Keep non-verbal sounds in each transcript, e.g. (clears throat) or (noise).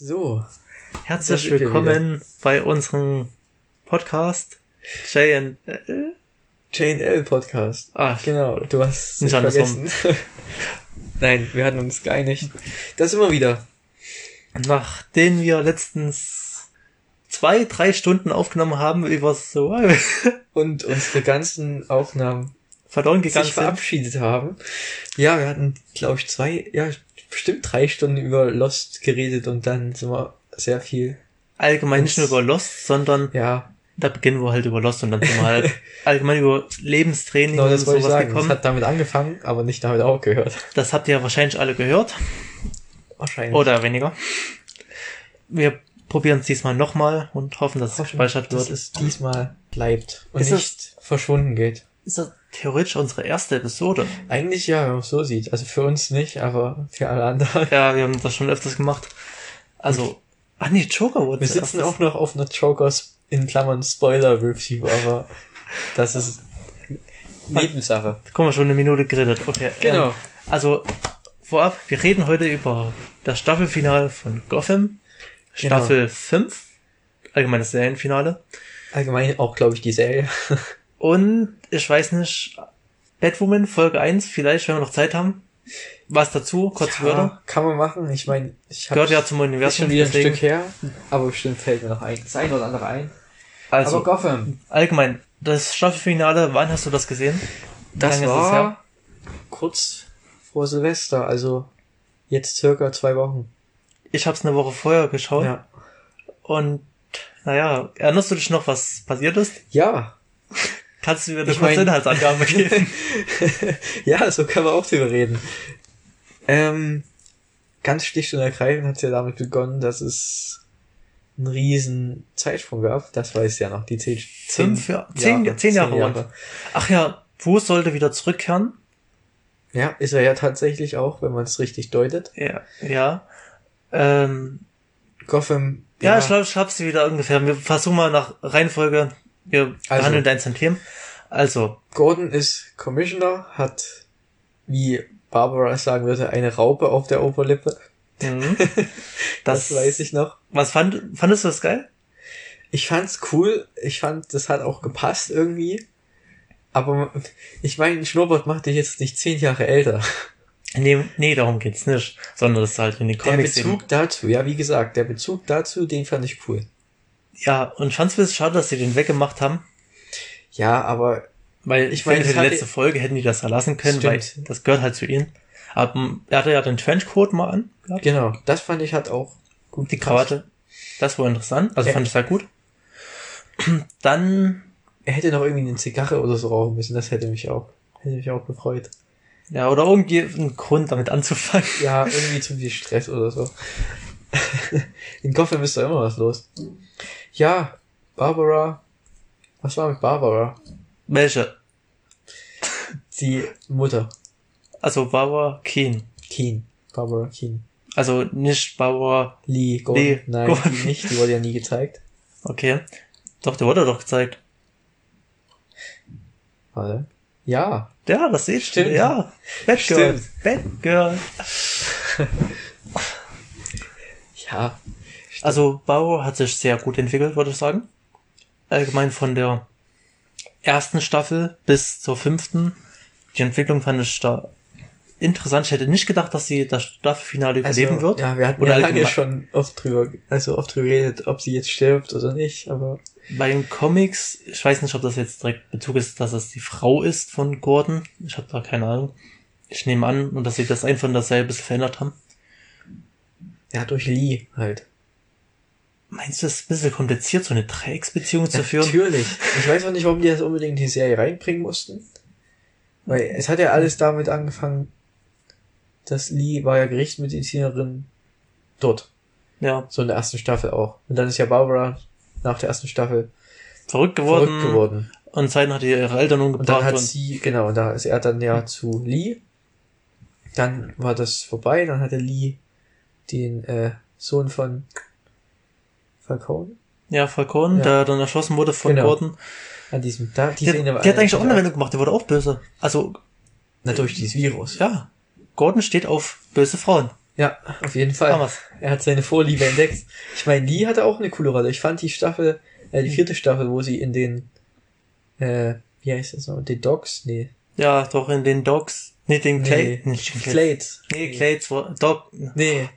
So, Herzlich willkommen bei unserem Podcast JN. JL Podcast. Ah, Genau, du hast es Nicht andersrum. vergessen. (laughs) Nein, wir hatten uns geeinigt. Das immer wieder. nachdem wir letztens zwei, drei Stunden aufgenommen haben über so (laughs) Und unsere ganzen Aufnahmen verloren gegangen sich verabschiedet haben. Ja, wir hatten, glaube ich, zwei, ja, bestimmt drei Stunden über Lost geredet und dann sind wir sehr viel, Allgemein nicht nur über Lost, sondern ja, da beginnen wir halt über Lost und dann sind wir halt (laughs) allgemein über Lebenstraining genau und das ich sowas sagen. Es gekommen. hat damit angefangen, aber nicht damit aufgehört. Das habt ihr ja wahrscheinlich alle gehört. Wahrscheinlich. Oder weniger. Wir probieren es diesmal nochmal und hoffen, dass es gespeichert dass wird. es diesmal bleibt und Ist nicht verschwunden geht. ist das theoretisch unsere erste Episode. Eigentlich ja, wenn man es so sieht. Also für uns nicht, aber für alle anderen. Ja, wir haben das schon öfters gemacht. Also, ach nee, Joker wurde Wir sitzen auch noch auf einer Jokers in Klammern Spoiler Review, aber das ist Nebensache. Guck mal, schon eine Minute geredet. Okay. Genau. Ähm, also, vorab, wir reden heute über das Staffelfinale von Gotham. Genau. Staffel 5. Allgemeines Serienfinale. Allgemein auch, glaube ich, die Serie. Und ich weiß nicht, Batwoman Folge 1, vielleicht, wenn wir noch Zeit haben. Was dazu, kurz Wörter. Ja, kann man machen. Ich meine, ich habe Gehört ja zum ist Universum. schon wieder ein Stück her, aber bestimmt fällt mir noch ein. Das eine oder andere ein. Also, aber Gotham, allgemein, das Staffelfinale, wann hast du das gesehen? Das war her? kurz vor Silvester, also jetzt circa zwei Wochen. Ich hab's eine Woche vorher geschaut. Ja. Und naja, erinnerst du dich noch, was passiert ist? Ja, Kannst du mir eine Ich kurze Inhaltsangabe geben? (laughs) ja, so können wir auch drüber reden. Ähm, ganz schlicht und ergreifend hat es ja damit begonnen, dass es einen riesen Zeitsprung gab. Das weiß ja noch, die zehn, zehn, Fünf Jahre, zehn, Jahre, zehn Jahre. rund. Ach ja, Bruce sollte wieder zurückkehren. Ja, ist er ja tatsächlich auch, wenn man es richtig deutet. Ja. Ja. Ähm, Gotham, ja, ich glaube, ich hab's wieder ungefähr. Wir versuchen mal nach Reihenfolge. Wir Also. behandeln einzelnen Themen. Also, Gordon ist Commissioner, hat, wie Barbara sagen würde, eine Raupe auf der Oberlippe. mhm. (laughs) Das, das, weiß ich noch. Was fand, fandest du das geil? Ich fand's cool. Ich fand, das hat auch gepasst irgendwie. Aber ich meine, Schnurrbart macht dich jetzt nicht zehn Jahre älter. Nee, nee, darum geht's nicht. Sondern das ist halt in den Der Comics Bezug eben. dazu, ja, wie gesagt, der Bezug dazu, den fand ich cool. Ja, und ich fand's ein bisschen schade, dass sie den weggemacht haben. Ja, aber Weil Ich meine, für es die letzte Folge hätten die das ja lassen können, Stimmt. weil das gehört halt zu ihnen. Aber er hatte ja den Trenchcoat mal an, gehabt, genau, das fand ich hat auch gut die. Krawatte. Das war interessant, also Ja. fand ich sehr gut. (clears throat) Dann, Er hätte noch irgendwie eine Zigarre oder so rauchen müssen, das hätte mich auch, hätte mich auch gefreut. ja, oder irgendwie einen Grund damit anzufangen. Ja, irgendwie zu viel Stress oder so. In Gotham ist da immer was los. Ja, Barbara. Was war mit Barbara? Welche? Die Mutter. Also Barbara Keen. Keen. Barbara Keen. Also nicht Barbara, Lee Gordon. Lee Nein, Gordon. die nicht. Die wurde ja nie gezeigt. okay. Doch, der wurde doch gezeigt. Warte. Ja. Ja, das seht Stimmt. Ja, Batgirl. Stimmt. Batgirl. (laughs) Ja. Also Bauer hat sich sehr gut entwickelt, würde ich sagen. Allgemein von der ersten Staffel bis zur fünften. Die Entwicklung fand ich da interessant. Ich hätte nicht gedacht, dass sie das Staffelfinale überleben wird. Also, Ja, wir hatten Oder ja lange schon oft drüber, also oft drüber geredet, ob sie jetzt stirbt oder nicht, aber Bei den Comics, ich weiß nicht, ob das jetzt direkt Bezug ist, dass es die Frau ist von Gordon. Ich habe da keine Ahnung. Ich nehme an, und dass sie das einfach dasselbe verändert haben. ja, durch Lee halt. Meinst du, es ist ein bisschen kompliziert, so eine Dreiecksbeziehung zu führen? Natürlich. Ich weiß auch nicht, warum die das unbedingt in die Serie reinbringen mussten. Weil es hat ja alles damit angefangen, dass Lee war ja Gerichtsmedizinerin dort. Ja, So in der ersten Staffel auch. Und dann ist ja Barbara nach der ersten Staffel verrückt geworden. verrückt geworden. Und Zeiten hat ihre Eltern Und dann umgebracht. hat Und, sie, genau, da ist er dann ja zu Lee. Dann war das vorbei, dann hatte Lee den äh, Sohn von Falcone ja, Falcone, Ja. der dann erschossen wurde von Genau. Gordon. an diesem da die war der hat eigentlich auch eine Wendung gemacht, der wurde auch böse. Also, na durch dieses Virus. ja. Gordon steht auf böse Frauen. Ja, auf jeden Fall. Wir's. Er hat seine Vorliebe entdeckt. Ich meine, Lee hatte auch eine coole Rolle. Ich fand die Staffel, äh, die vierte Staffel, wo sie in den, äh, wie heißt das noch? Den Dogs? Nee. Ja, doch in den Dogs. Nee, den Clay. Nee, nicht den. Clades. Nee, Clades Dog. Nee.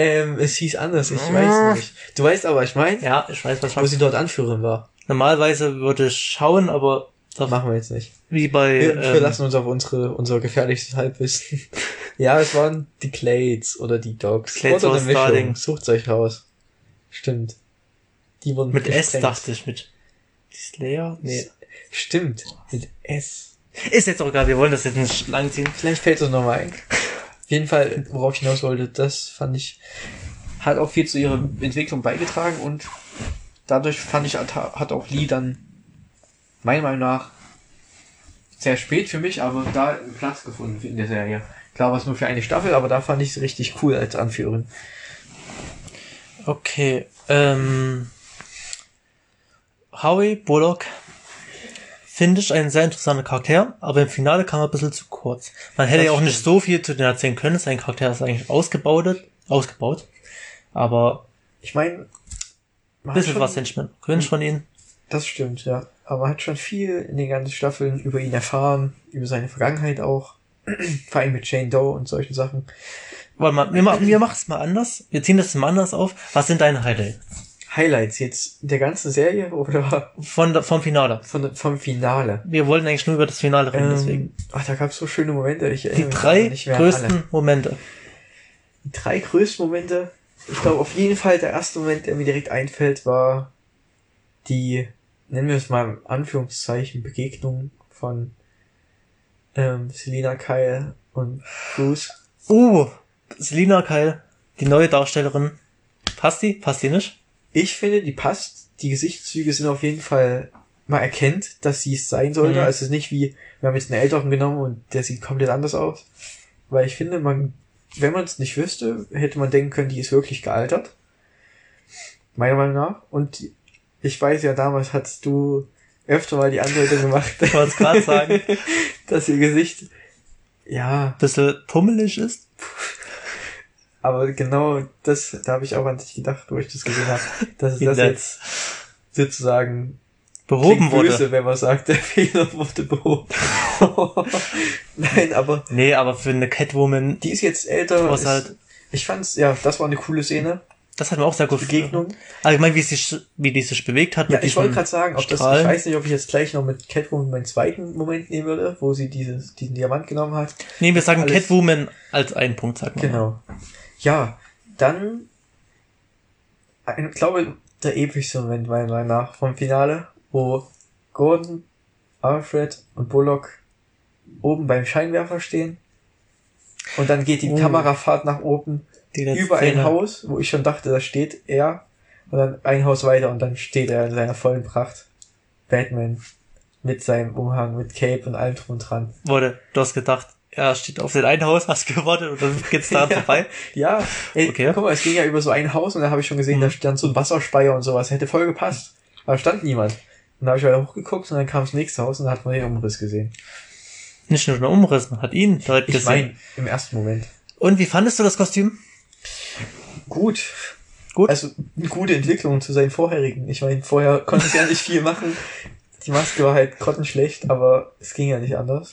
Ähm, es hieß anders, ich weiß nicht. Du weißt aber, ich meine, Ja, ich weiß, was wo sie dort Anführerin war. Normalerweise würde ich schauen, aber Das machen wir jetzt nicht. wie bei Wir ähm, verlassen uns auf unsere, unser gefährlichstes Halbwissen. (laughs) ja, es waren die Clades oder die Dogs. Clades oder eine Mischung. Starling. Sucht euch raus. Stimmt. Die wurden mit S gesprengt. dachte ich mit die Slayer? Nee. Stimmt. Mit S. Ist jetzt auch egal, wir wollen das jetzt nicht lang ziehen. Vielleicht fällt es nochmal ein. Jeden Fall, worauf ich hinaus wollte, das fand ich, hat auch viel zu ihrer Entwicklung beigetragen und dadurch fand ich, hat, hat auch Lee dann, meiner Meinung nach, sehr spät für mich, aber da einen Platz gefunden in der Serie. Klar war es nur für eine Staffel, aber da fand ich es richtig cool als Anführerin. Okay, ähm, Howie Bullock finde ich ein sehr interessanter Charakter, aber im Finale kam er ein bisschen zu kurz. Man hätte Das ja auch nicht stimmt. so viel zu dem erzählen können. Sein Charakter ist eigentlich ausgebaut, ausgebaut. Aber Ich meine, ein bisschen schon- was Henchman. Cringe von ihm. Das stimmt, ja. Aber man hat schon viel in den ganzen Staffeln über ihn erfahren, über seine Vergangenheit auch. (clears throat) Vor allem mit Jane Doe und solchen Sachen. Warte mal, wir, wir machen es mal anders. Wir ziehen das mal anders auf. Was sind deine Highlights? Highlights jetzt der ganzen Serie oder Von, der- vom Finale. von, vom Finale? Wir wollten eigentlich nur über das Finale reden, deswegen. Ähm, ach, da gab es so schöne Momente. Ich Die drei an alle. größten Momente. Die drei größten Momente. Ich glaube, auf jeden Fall der erste Moment, der mir direkt einfällt, war die, nennen wir es mal in Anführungszeichen, Begegnung von ähm, Selina Kyle und Bruce. Uh, Selina Kyle, die neue Darstellerin. Passt die? Passt die nicht? Ich finde, die passt. Die Gesichtszüge sind auf jeden Fall, man erkennt, dass sie es sein sollte. Mhm. Also es ist nicht wie, wir haben jetzt einen Älteren genommen und der sieht komplett anders aus. Weil ich finde, man, wenn man es nicht wüsste, hätte man denken können, die ist wirklich gealtert. Meiner Meinung nach. Und ich weiß ja, damals hattest du öfter mal die Andeutung gemacht, Ich wollte es gerade sagen. (laughs) dass ihr Gesicht, ja, bisschen pummelig ist. Aber genau das, da habe ich auch an dich gedacht, wo ich das gesehen habe, dass das jetzt sozusagen Behoben wurde. böse, wenn man sagt, der Fehler wurde behoben. (laughs) Nein, aber Nee, aber für eine Catwoman, die ist jetzt älter. Was halt- Ich fand's, ja, das war eine coole Szene. das hat mir auch sehr gut Begegnung. Allgemein, wie, sich, wie die sich bewegt hat. Ja, mit ich wollte gerade sagen, ob das, ich weiß nicht, ob ich jetzt gleich noch mit Catwoman meinen zweiten Moment nehmen würde, wo sie dieses, diesen Diamant genommen hat. Nee, wir sagen alles- Catwoman als einen Punkt, sagen wir. mal. Ja, dann, ich glaube, der epischste Moment meiner Meinung nach vom Finale, wo Gordon, Alfred und Bullock oben beim Scheinwerfer stehen. Und dann geht die Oh. Kamerafahrt nach oben über ein Szene. Haus, wo ich schon dachte, da steht er. Und dann ein Haus weiter und dann steht er in seiner vollen Pracht. Batman. Mit seinem Umhang, mit Cape und allem drum und dran. Wurde, du hast gedacht, er steht auf den einen Haus, hast gewartet und dann geht's daran (laughs) Ja. vorbei. Ja, ey, Okay. guck mal, es ging ja über so ein Haus und da habe ich schon gesehen, da Mhm. stand so ein Wasserspeier und sowas. Hätte voll gepasst. Aber stand niemand. Und da habe ich weiter hochgeguckt und dann kam das nächste Haus und da hat man den Umriss gesehen. Nicht nur den Umriss, man hat ihn direkt Ich gesehen. meine, im ersten Moment. Und wie fandest du das Kostüm? Gut. Gut. Also, eine gute Entwicklung zu seinen vorherigen. Ich meine, vorher konnte es ja nicht viel machen. Die Maske war halt grottenschlecht, aber es ging ja nicht anders.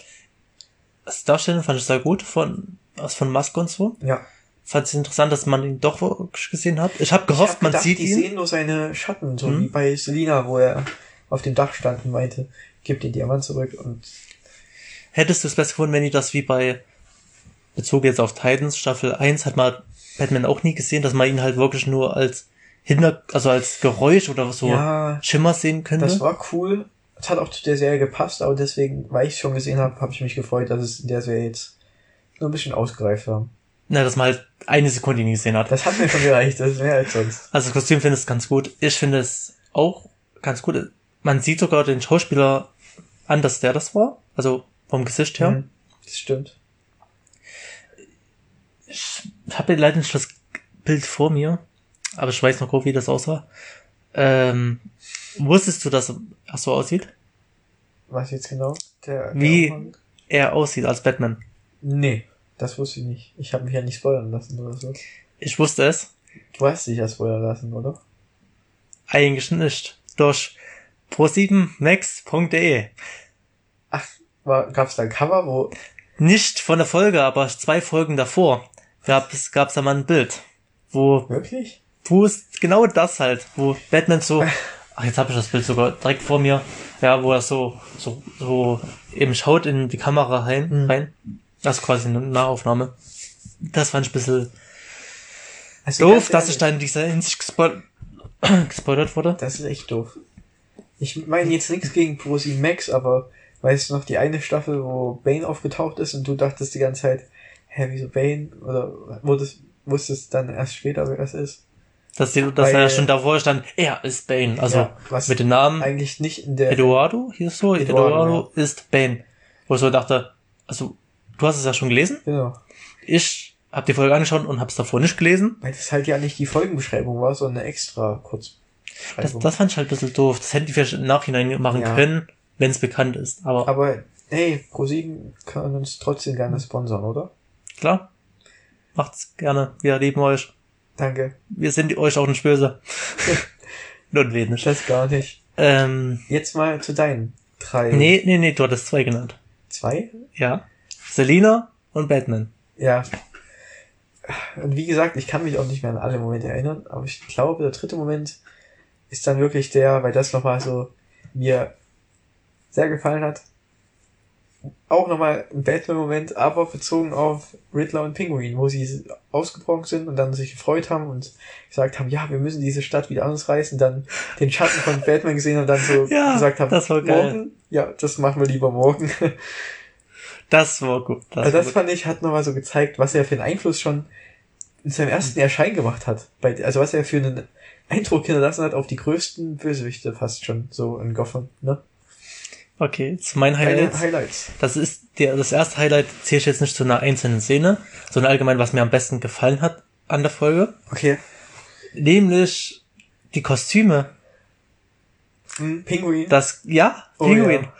Das Darstellen fand ich sehr gut von, aus von Maske und so. Ja. Fand es interessant, dass man ihn doch wirklich gesehen hat. Ich habe Ich gehofft, hab man gedacht, sieht die ihn. sehen nur seine Schatten, so Mhm. wie bei Selina, wo er auf dem Dach stand und meinte, gib den Diamant zurück und Hättest du es besser gefunden, wenn die das wie bei, bezogen jetzt auf Titans, Staffel 1, hat man Batman auch nie gesehen, dass man ihn halt wirklich nur als Hinter, also als Geräusch oder so ja, Schimmer sehen könnte. Das war cool. Es hat auch zu der Serie gepasst, aber deswegen, weil ich es schon gesehen habe, habe ich mich gefreut, dass es in der Serie jetzt nur ein bisschen ausgereift war. Na, dass man halt eine Sekunde ihn gesehen hat. Das hat mir schon gereicht, das ist mehr als sonst. Also das Kostüm finde ich ganz gut. Ich finde es auch ganz gut. Man sieht sogar den Schauspieler an, dass der das war. Also vom Gesicht her. Mhm, Das stimmt. Ich habe leider nicht das Bild vor mir, aber ich weiß noch grob, wie das aussah. Ähm, wusstest du, dass er so aussieht? Was jetzt genau? Der, Wie? Der Umhang? Er aussieht als Batman. nee. Das wusste ich nicht. Ich habe mich ja nicht spoilern lassen oder so. Ich wusste es. Du hast dich ja spoilern lassen, oder? Eigentlich nicht. Durch pro7max.de. Ach, war, gab's da ein Cover, wo. Nicht von der Folge, aber zwei Folgen davor gab es gab's da mal ein Bild, wo Wirklich? wo ist genau das halt, wo Batman so, (laughs) ach jetzt habe ich das Bild sogar direkt vor mir, ja, wo er so so so eben schaut in die Kamera rein, Mhm. rein. Das ist quasi eine Nahaufnahme. Das fand ich ein bisschen Also doof, dass ich da in dieser Hinsicht gespoil (clears throat) gespoilert wurde. Das ist echt doof. Ich meine jetzt nichts gegen Prosi Max, aber weißt du noch die eine Staffel, wo Bane aufgetaucht ist und du dachtest die ganze Zeit, hä, wieso Bane? Oder wurdest, wusstest dann erst später, wer das ist? Dass, die, dass Weil- er schon davor stand, er ist Bane. Also Ja, mit dem Namen Eigentlich nicht in der. Eduardo, hier so, Eduardo, Eduardo, ist Bane. Wo ich so dachte, also du hast es ja schon gelesen. Genau. Ich habe die Folge angeschaut und habe es davor nicht gelesen. Weil das halt ja nicht die Folgenbeschreibung war, sondern eine extra Das, Kurzbeschreibung. das fand ich halt ein bisschen doof. Das hätten die vielleicht im Nachhinein machen Ja. können, wenn es bekannt ist. Aber aber hey, ProSieben kann uns trotzdem gerne sponsern, oder? klar, macht's gerne. Wir lieben euch. Danke. Wir sind euch auch nicht böse. (laughs) Nun wenig. Das gar nicht. Ähm, Jetzt mal zu deinen drei. nee, nee, nee, du hattest zwei genannt. Zwei? Ja. Selina und Batman. Ja. Und wie gesagt, ich kann mich auch nicht mehr an alle Momente erinnern, aber ich glaube, der dritte Moment ist dann wirklich der, weil das nochmal so mir sehr gefallen hat. Auch nochmal ein Batman-Moment, aber bezogen auf Riddler und Pinguin, wo sie ausgebrochen sind und dann sich gefreut haben und gesagt haben, ja, wir müssen diese Stadt wieder ausreißen, dann den Schatten von Batman gesehen und dann so Ja, gesagt haben, das war geil. morgen, ja, das machen wir lieber morgen. Das war gut. Das Also das fand ich, hat nochmal so gezeigt, was er für einen Einfluss schon in seinem ersten Erscheinen gemacht hat. Bei, also was er für einen Eindruck hinterlassen hat auf die größten Bösewichte fast schon, so in Gotham, ne? Okay, zu meinen Highlights. Highlights. Das ist der, das erste Highlight zähle ich jetzt nicht zu einer einzelnen Szene, sondern allgemein, was mir am besten gefallen hat an der Folge. Okay. Nämlich die Kostüme. Hm, Pinguin. Das, ja, Oh, Pinguin. ja.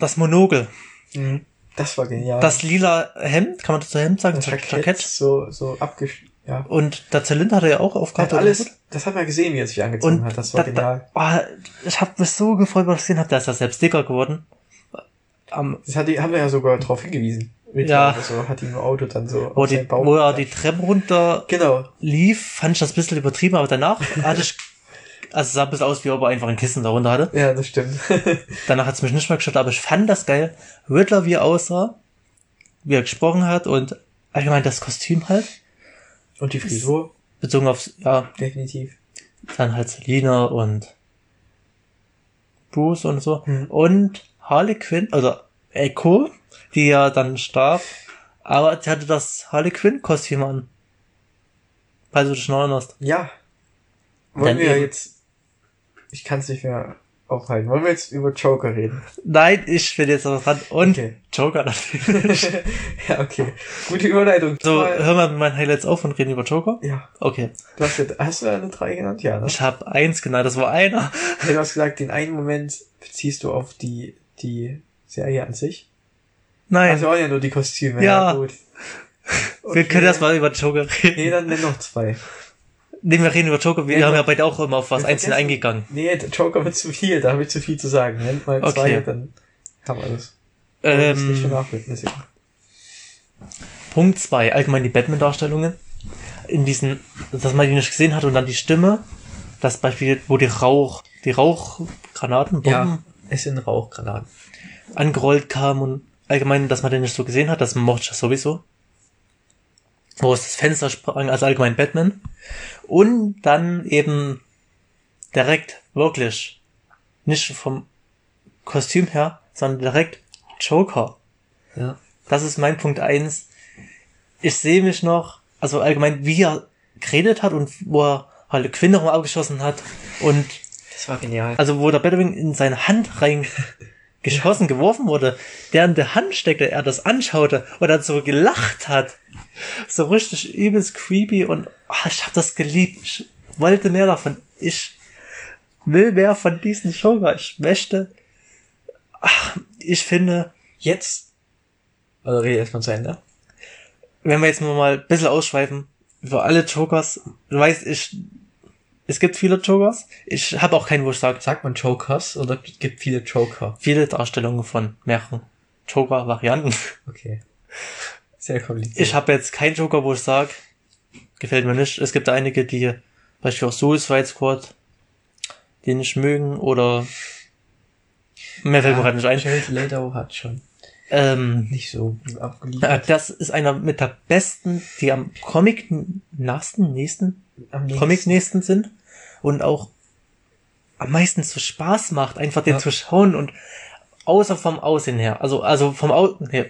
Das Monogel. Hm, das war genial. Das lila Hemd, kann man dazu Hemd sagen? das Das Jackett, Jackett. so, so abgesch... Ja. Und der Zylinder hat er ja auch oder alles, das hat man gesehen, wie er sich angezogen Und hat. Das war da, genial. da, oh, ich habe mich so gefreut, was ich gesehen habe. Der ist ja selbst dicker geworden. Am, Das hat die, haben wir ja sogar drauf hingewiesen. Riddler Ja. oder So, hat ihn im Auto dann so wo, die, wo er die Treppe runter genau. lief, fand ich das ein bisschen übertrieben, aber danach hatte ich, also es sah ein bisschen aus, wie ob er einfach ein Kissen darunter hatte. Ja, das stimmt. (laughs) Danach hat es mich nicht mehr gestört, aber ich fand das geil. Riddler, wie er aussah, wie er gesprochen hat und allgemein das Kostüm halt, Und die Frisur, bezogen auf, ja, definitiv. dann halt Selina und Bruce und so. Mhm. Und Harley Quinn, oder Echo, die ja dann starb, aber sie hatte das Harley Quinn Kostüm an. Falls du dich noch erinnerst. Ja. Wollen Dann wir eben. jetzt. Ich kann es nicht mehr aufhalten. Wollen wir jetzt über Joker reden? Nein, ich bin jetzt dran. Und Okay. Joker natürlich. (laughs) ja, okay. Gute Überleitung. so, Mal- hören wir mit meinen Highlights auf und reden über Joker. ja. Okay. Du hast, jetzt, hast du eine drei genannt? Ja, ne? Ich habe eins genannt, das war einer. Du hast gesagt, den einen Moment beziehst du auf die, die Serie an sich. Nein, Also waren ja nur die Kostüme. Ja. gut. wir können erst mal über Joker reden. Nee, dann nenn noch zwei. Nee, wir reden über Joker. Wir Ja, haben ja beide auch immer auf was einzeln eingegangen. Nee, der Joker wird zu viel, da habe ich zu viel zu sagen. Nennt mal zwei, Okay. dann haben wir das. Das Ähm, vernachlässigen. Punkt zwei allgemein die Batman-Darstellungen. In diesen, dass man die nicht gesehen hat und dann die Stimme. Das Beispiel, wo die Rauch, die Rauchgranaten, Bomben Ja, es sind Rauchgranaten. angerollt kamen und allgemein, dass man den nicht so gesehen hat, das mochte ich sowieso. Wo es das Fenster sprang, also allgemein Batman. Und dann eben direkt wirklich, nicht vom Kostüm her, sondern direkt Joker. Ja. Das ist mein Punkt eins. Ich sehe mich noch, also allgemein, wie er geredet hat und wo er halt Quinn noch mal abgeschossen hat und Das war genial. also wo der Batwing in seine Hand rein geschossen, geworfen wurde, der in der Hand steckte, er das anschaute und dann so gelacht hat. So richtig übelst creepy und ah, ich habe das geliebt. Ich wollte mehr davon. Ich will mehr von diesen Joker. Ich möchte. Ach, ich finde, Jetzt Oder rede erstmal zu Ende. Wenn wir jetzt nur mal ein bisschen ausschweifen, über alle Jokers, du weißt, ich, es gibt viele Jokers. Ich habe auch keinen, wo ich sage, Sagt man Jokers oder gibt viele Joker? viele Darstellungen von mehreren Joker-Varianten. (laughs) Okay. Sehr kompliziert. Ich habe jetzt keinen Joker, wo ich sage, gefällt mir nicht. Es gibt einige, die beispielsweise auch Suicide Squad, die nicht mögen oder mehr fällt mir gerade nicht ein. Jared Leto hat schon Ähm, nicht so abgeliefert. äh, das ist einer mit der besten, die am Comic nahesten, nächsten, Am nächsten- Comic nächsten sind und auch am meisten so Spaß macht, einfach den Ja. zu schauen und außer vom Aussehen her, also, also vom Aussehen her,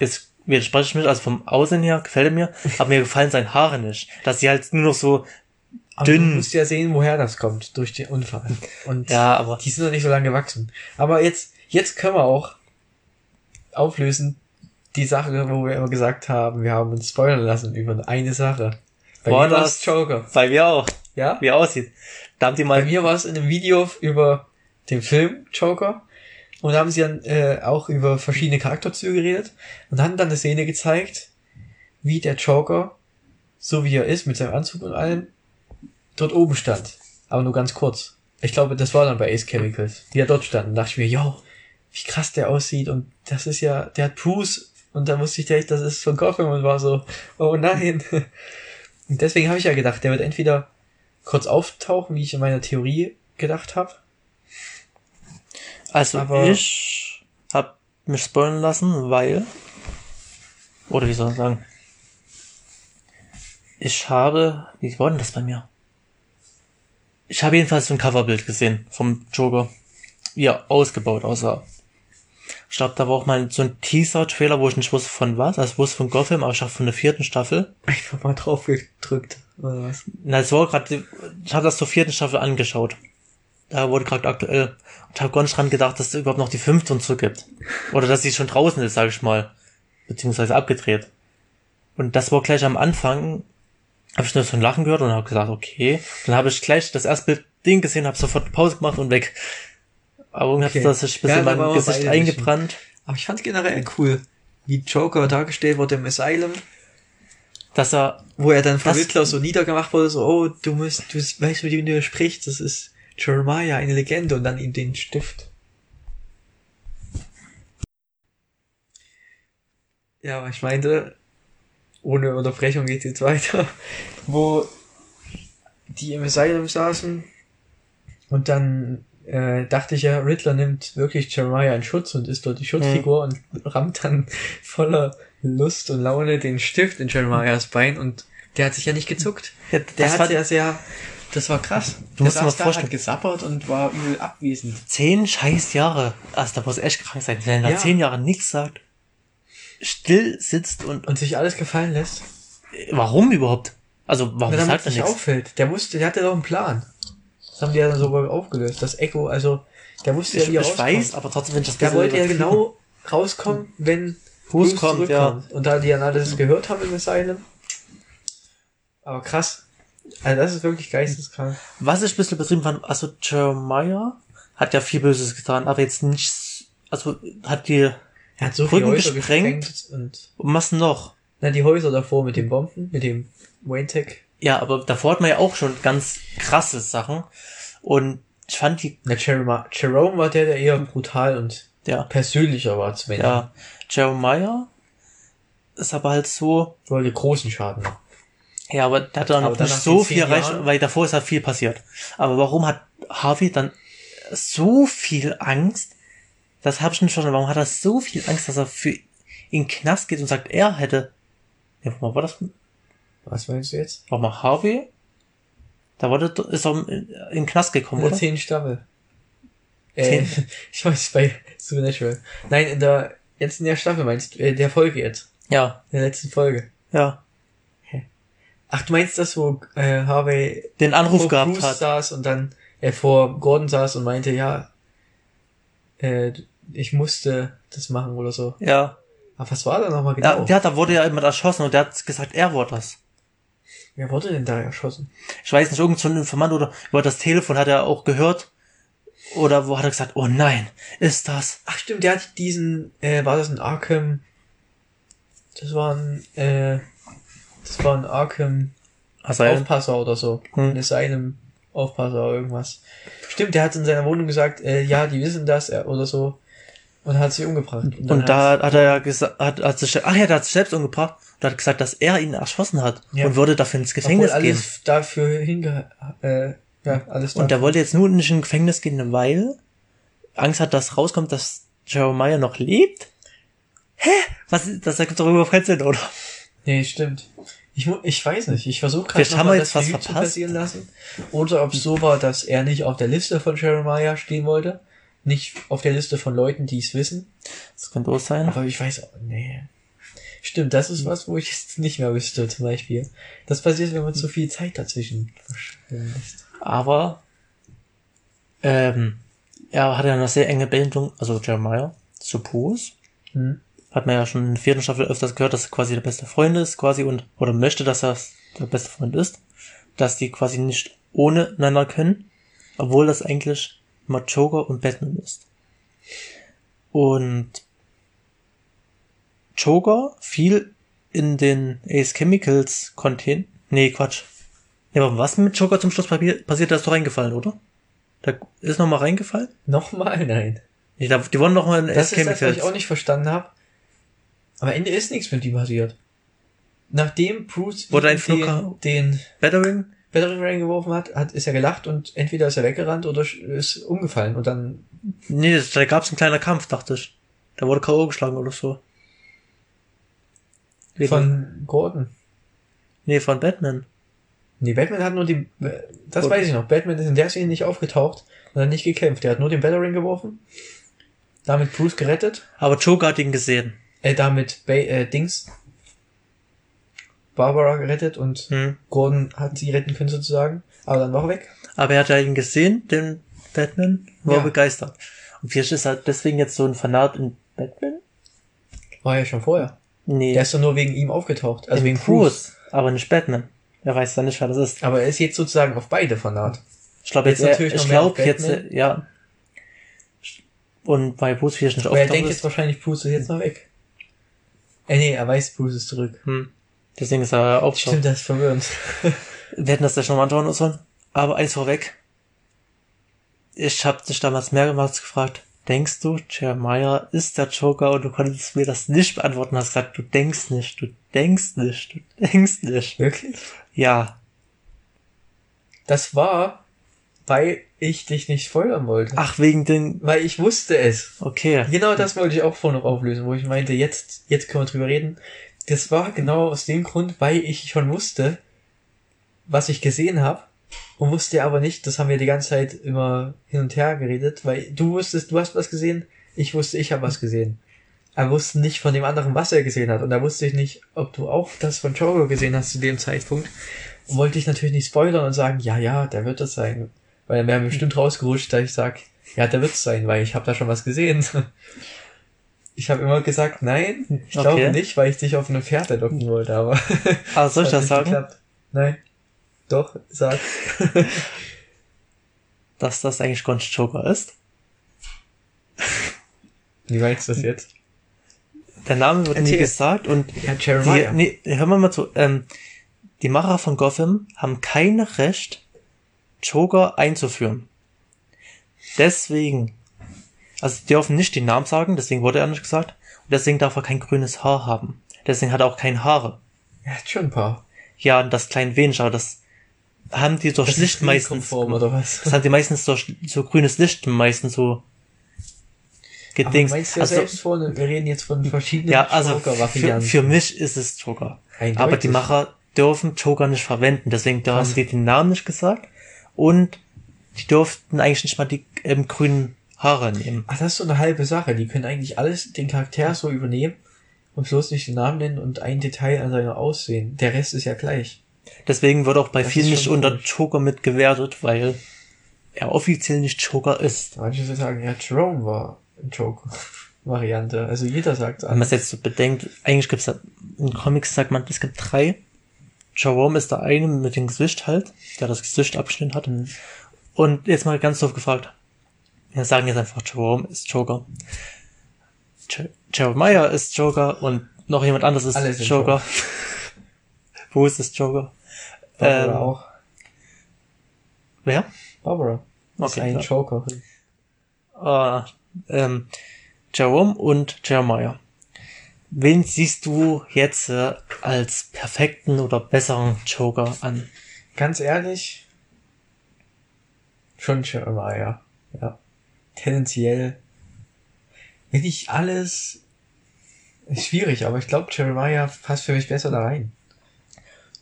jetzt widerspreche ich mich, also vom Aussehen her gefällt er mir, (laughs) aber mir gefallen seine Haare nicht, dass sie halt nur noch so, Aber dünn. Du musst ja sehen, woher das kommt, durch den Unfall. Und ja, aber die sind noch nicht so lange gewachsen. Aber jetzt, jetzt können wir auch auflösen, die Sache, wo wir immer gesagt haben, wir haben uns spoilern lassen über eine Sache. Bei War mir war das- Joker. bei mir auch, Ja? wie er aussieht. Da haben die Bei mal, mir war es in einem Video über den Film Joker. Und da haben sie dann äh, auch über verschiedene Charakterzüge geredet und haben dann eine Szene gezeigt, wie der Joker, so wie er ist, mit seinem Anzug und allem, dort oben stand. Aber nur ganz kurz. Ich glaube, das war dann bei Ace Chemicals, wie er dort stand. Und dachte ich mir, yo, wie krass der aussieht. Und das ist ja, der hat Bruce. Und da wusste ich direkt, das ist von Gotham und war so, oh nein. (laughs) Und deswegen habe ich ja gedacht, der wird entweder kurz auftauchen, wie ich in meiner Theorie gedacht habe. also aber- ich hab mich spoilern lassen, weil, oder wie soll ich sagen, ich habe, wie war denn das bei mir? Ich habe jedenfalls so ein Coverbild gesehen vom Joker, wie er ausgebaut aussah. Ich glaube, da war auch mal so ein Teaser-Trailer, wo ich nicht wusste von was, also ich wusste von Gotham, aber ich dachte von der vierten Staffel. Einfach mal drauf gedrückt, oder was? Na, es war gerade, ich habe das zur vierten Staffel angeschaut. Da wurde gerade aktuell. Und ich habe gar nicht dran gedacht, dass es überhaupt noch die fünfte und so gibt. Oder dass sie schon draußen ist, sage ich mal. Beziehungsweise abgedreht. Und das war gleich am Anfang, habe ich nur so ein Lachen gehört und habe gesagt, okay. Dann habe ich gleich das erste Bild Ding gesehen, habe sofort Pause gemacht und weg. Aber irgendwie Okay. hat das sich bisschen Ja, in Gesicht eingebrannt. Aber ich fand generell cool, wie Joker dargestellt wurde im Asylum, Dass er, wo er dann von Riddler so niedergemacht wurde, so, oh, du musst, du weißt, mit wem du sprichst, das ist Jeremiah, eine Legende, und dann ihm den Stift. Ja, aber ich meinte, ohne Unterbrechung geht jetzt weiter, (laughs) wo die im Asylum saßen und dann äh, dachte ich ja, Riddler nimmt wirklich Jeremiah in Schutz und ist dort die Schutzfigur und rammt dann (laughs) voller Lust und Laune den Stift in Jeremiahs Bein und der hat sich ja nicht gezuckt. ja, Der das hat war ja sehr, das war krass. Du musst dir mal da, vorstellen- hat gesappert und war übel abwesend. zehn scheiß Jahre. Also da muss echt krank sein. Wenn er nach Ja. zehn Jahren nichts sagt, still sitzt und Und sich alles gefallen lässt. Warum überhaupt? Also, warum Na, sagt er nicht nichts? auffällt. Der wusste, der hatte doch einen Plan. Das haben die ja dann sogar aufgelöst. Das Echo, also, der wusste Ich, ja, wie er ich rauskommt. weiß, aber trotzdem, wenn ich das Der wollte ja genau rauskommen, wenn Bruce kommt, zurückkommt. Und da die dann alles gehört haben im Asylum. Aber krass. Also das ist wirklich geisteskrank. Was ich ein bisschen übertrieben fand, also Jeremiah hat ja viel Böses getan, aber jetzt nicht, also hat die, Er hat so Brücken gesprengt. gesprengt und was noch? na, die Häuser davor mit den Bomben, mit dem Wayne Tech. Ja, aber davor hat man ja auch schon ganz krasse Sachen und ich fand die, Na, Jerome, Jerome war der, der eher brutal und ja, persönlicher war als Menschen. ja, Jeremiah ist aber halt so, Wollte großen Schaden. Ja, aber der hat dann noch nicht so viel erreicht, weil davor ist halt viel passiert. Aber warum hat Harvey dann so viel Angst? Das habe ich nicht verstanden. Warum hat er so viel Angst, dass er für in den Knast geht und sagt, er hätte. Ja, war das? Was meinst du jetzt? Warum mal Harvey? Da wurde, ist er in in den Knast gekommen, Oder oder? zehn Staffel. Äh, (laughs) ich weiß, bei Supernatural. Nein, in der, jetzt in der Staffel meinst du, äh, der Folge jetzt. Ja, In der letzten Folge. ja. Ach, du meinst das, wo äh, Harvey Den Anruf vor gehabt Bruce hat. saß und dann er vor Gordon saß und meinte, ja, äh, ich musste das machen oder so. Ja. Aber was war da nochmal genau? Ja, da wurde ja jemand erschossen und der hat gesagt, er wurde das. Wer wurde denn da erschossen? ich weiß nicht, irgend so ein Informant oder über das Telefon hat er auch gehört. Oder wo hat er gesagt, oh nein, ist das? Ach stimmt, der hat diesen, äh, war das ein Arkham Das war ein, äh, das war ein Arkham Asylum. Aufpasser oder so. Hm. Ein Asylum Aufpasser oder irgendwas. Stimmt, der hat in seiner Wohnung gesagt, äh, ja, die wissen das äh, oder so. Und hat sich umgebracht. dann Und da hat er ja gesagt, hat, hat sich, ach ja, der hat sich selbst umgebracht und hat gesagt, dass er ihn erschossen hat Ja. und würde dafür ins obwohl Gefängnis gehen. alles dafür hinge, äh, ja, alles Und der dafür. wollte jetzt nur nicht ins Gefängnis gehen, weil Angst hat, dass rauskommt, dass Jeremiah noch lebt. Hä? Was ist, das ergibt doch überhaupt keinen Sinn, oder? Nee, stimmt. Ich, ich weiß nicht. Ich versuche gerade Vielleicht haben wir jetzt das was verpasst. passieren lassen. Oder ob es so war, dass er nicht auf der Liste von Jeremiah stehen wollte. Nicht auf der Liste von Leuten, die es wissen. Das könnte auch sein. Aber ich weiß auch, nee. Stimmt, das ist was, wo ich jetzt nicht mehr wüsste, zum Beispiel. Das passiert, wenn man zu viel Zeit dazwischen verschwinden lässt. Aber ähm, er hatte ja eine sehr enge Bindung, also Jeremiah, zu Bruce. Hm? Hat man ja schon in der vierten Staffel öfters gehört, dass er quasi der beste Freund ist, quasi, und, oder möchte, dass er der beste Freund ist. Dass die quasi nicht ohne einander können, obwohl das eigentlich immer Joker und Batman ist. Und Joker fiel in den Ace Chemicals Contain. Nee, Quatsch. Ja, aber was mit Joker zum Schluss passiert, da ist doch reingefallen, oder? Da ist noch mal reingefallen? Nochmal, (laughs) nein. Ich glaub, die wurden noch mal in Das Ace ist das, was ich Chemicals. auch nicht verstanden habe. Am Ende ist nichts mit ihm passiert. Nachdem Bruce Wurde ein den, den Battering? Battering Ray geworfen hat, hat, ist er gelacht und entweder ist er weggerannt oder ist umgefallen und dann, Nee, das- da gab's einen kleinen Kampf, dachte ich. Da wurde K.O. geschlagen oder so. Wegen- von Gordon. Nee, von Batman. Nee, Batman hat nur die, das Und- weiß ich noch, Batman ist in der Szene nicht aufgetaucht und hat nicht gekämpft. Er hat nur den Battering geworfen, damit Bruce gerettet, Aber Joker hat ihn gesehen. äh, damit ba äh, Dings, Barbara gerettet und Hm. Gordon hat sie retten können sozusagen, aber dann war er weg. Aber er hat ja ihn gesehen, den Batman, war Ja. begeistert. Und vielleicht ist er deswegen jetzt so ein Fanat in Batman? War ja schon vorher. Nee, Der ist doch nur wegen ihm aufgetaucht, also wegen Bruce. Bruce, aber nicht Batman. Er weiß dann nicht, wer das ist. Aber er ist jetzt sozusagen auf beide Fanat. Ich glaube Jetzt jetzt, natürlich ich noch mehr auf glaube jetzt, äh, ja. Und bei Bruce vielleicht nicht Aber er auftauchen denkt jetzt wahrscheinlich, Bruce ist jetzt noch weg. Äh, nee, er weiß, Bruce ist zurück. Hm. Deswegen ist er auftaucht. Stimmt, das ist verwirrend. Wir hätten das gleich nochmal anschauen sollen. Aber eins vorweg. Ich habe dich damals mehrmals gefragt, denkst du, Jeremiah ist der Joker? Und du konntest mir das nicht beantworten. Hast gesagt, du denkst nicht, du denkst nicht, du (laughs) denkst nicht. Wirklich? Ja. Das war, weil ich dich nicht spoilern wollte. Ach, wegen den, Weil ich wusste es. okay. Genau das wollte ich auch vorhin noch auflösen, wo ich meinte, jetzt, jetzt können wir drüber reden. Das war genau aus dem Grund, weil ich schon wusste, was ich gesehen habe. Und wusste aber nicht, das haben wir die ganze Zeit immer hin und her geredet, weil du wusstest, du hast was gesehen, ich wusste, ich habe was gesehen. Er wusste nicht von dem anderen, was er gesehen hat. Und da wusste ich nicht, ob du auch das von Joker gesehen hast zu dem Zeitpunkt. Und wollte ich natürlich nicht spoilern und sagen, ja, ja, der wird das sein. Weil dann wäre bestimmt rausgerutscht, da ich sag, ja, der wird's sein, weil ich habe da schon was gesehen. (laughs) Ich habe immer gesagt, nein, ich Okay. glaube nicht, weil ich dich auf eine Fährte locken wollte, aber Aber soll ich (laughs) das sagen? geklappt. Nein. Doch, sag. (laughs) Dass das eigentlich gar nicht Joker ist? Wie meinst du das jetzt? Der Name wird nie gesagt und Ja, die, Jeremiah. nee, hören wir mal zu. Ähm, die Macher von Gotham haben kein Recht, Joker einzuführen. Deswegen, also die dürfen nicht den Namen sagen, deswegen wurde er nicht gesagt. Und deswegen darf er kein grünes Haar haben. Deswegen hat er auch keine Haare. Er hat schon ein paar. Ja, das klein wenig, aber das haben die durch Das Licht ist meistens. Oder was? Das haben die meistens durch so grünes Licht meistens so Aber du gedings. meinst ja Also, selbst vorne, wir reden jetzt von verschiedenen ja, also für, für mich ist es Joker. Eindeutig. Aber die Macher dürfen Joker nicht verwenden, deswegen da haben sie den Namen nicht gesagt. Und die durften eigentlich nicht mal die ähm, grünen Haare nehmen. Ach, das ist so eine halbe Sache. Die können eigentlich alles, den Charakter so übernehmen und bloß nicht den Namen nennen und ein Detail an seinem Aussehen. Der Rest ist ja gleich. Deswegen wird auch bei Das vielen nicht unter. Joker mit gewertet, weil er offiziell nicht Joker ist. Manche sagen, ja, Jerome war ein Joker-Variante. Also jeder sagt Wenn man es jetzt so bedenkt, eigentlich gibt es in Comics sagt man, es gibt drei. Jerome ist der eine mit dem Gesicht halt, der das Gesicht abgeschnitten hat. Und jetzt mal ganz doof gefragt. Wir sagen jetzt einfach, Jerome ist Joker. Je- Jeremiah ist Joker und noch jemand anderes ist sind Joker. Wo ist das Joker? Barbara Ähm, auch. Wer? Barbara. Ist Okay, ein klar. Joker. Ah, ähm, Jerome und Jeremiah. Wen siehst du jetzt äh, als perfekten oder besseren Joker an? Ganz ehrlich, schon Jeremiah. Ja. Tendenziell, wenn ich alles, ist schwierig, aber ich glaube, Jeremiah passt für mich besser da rein.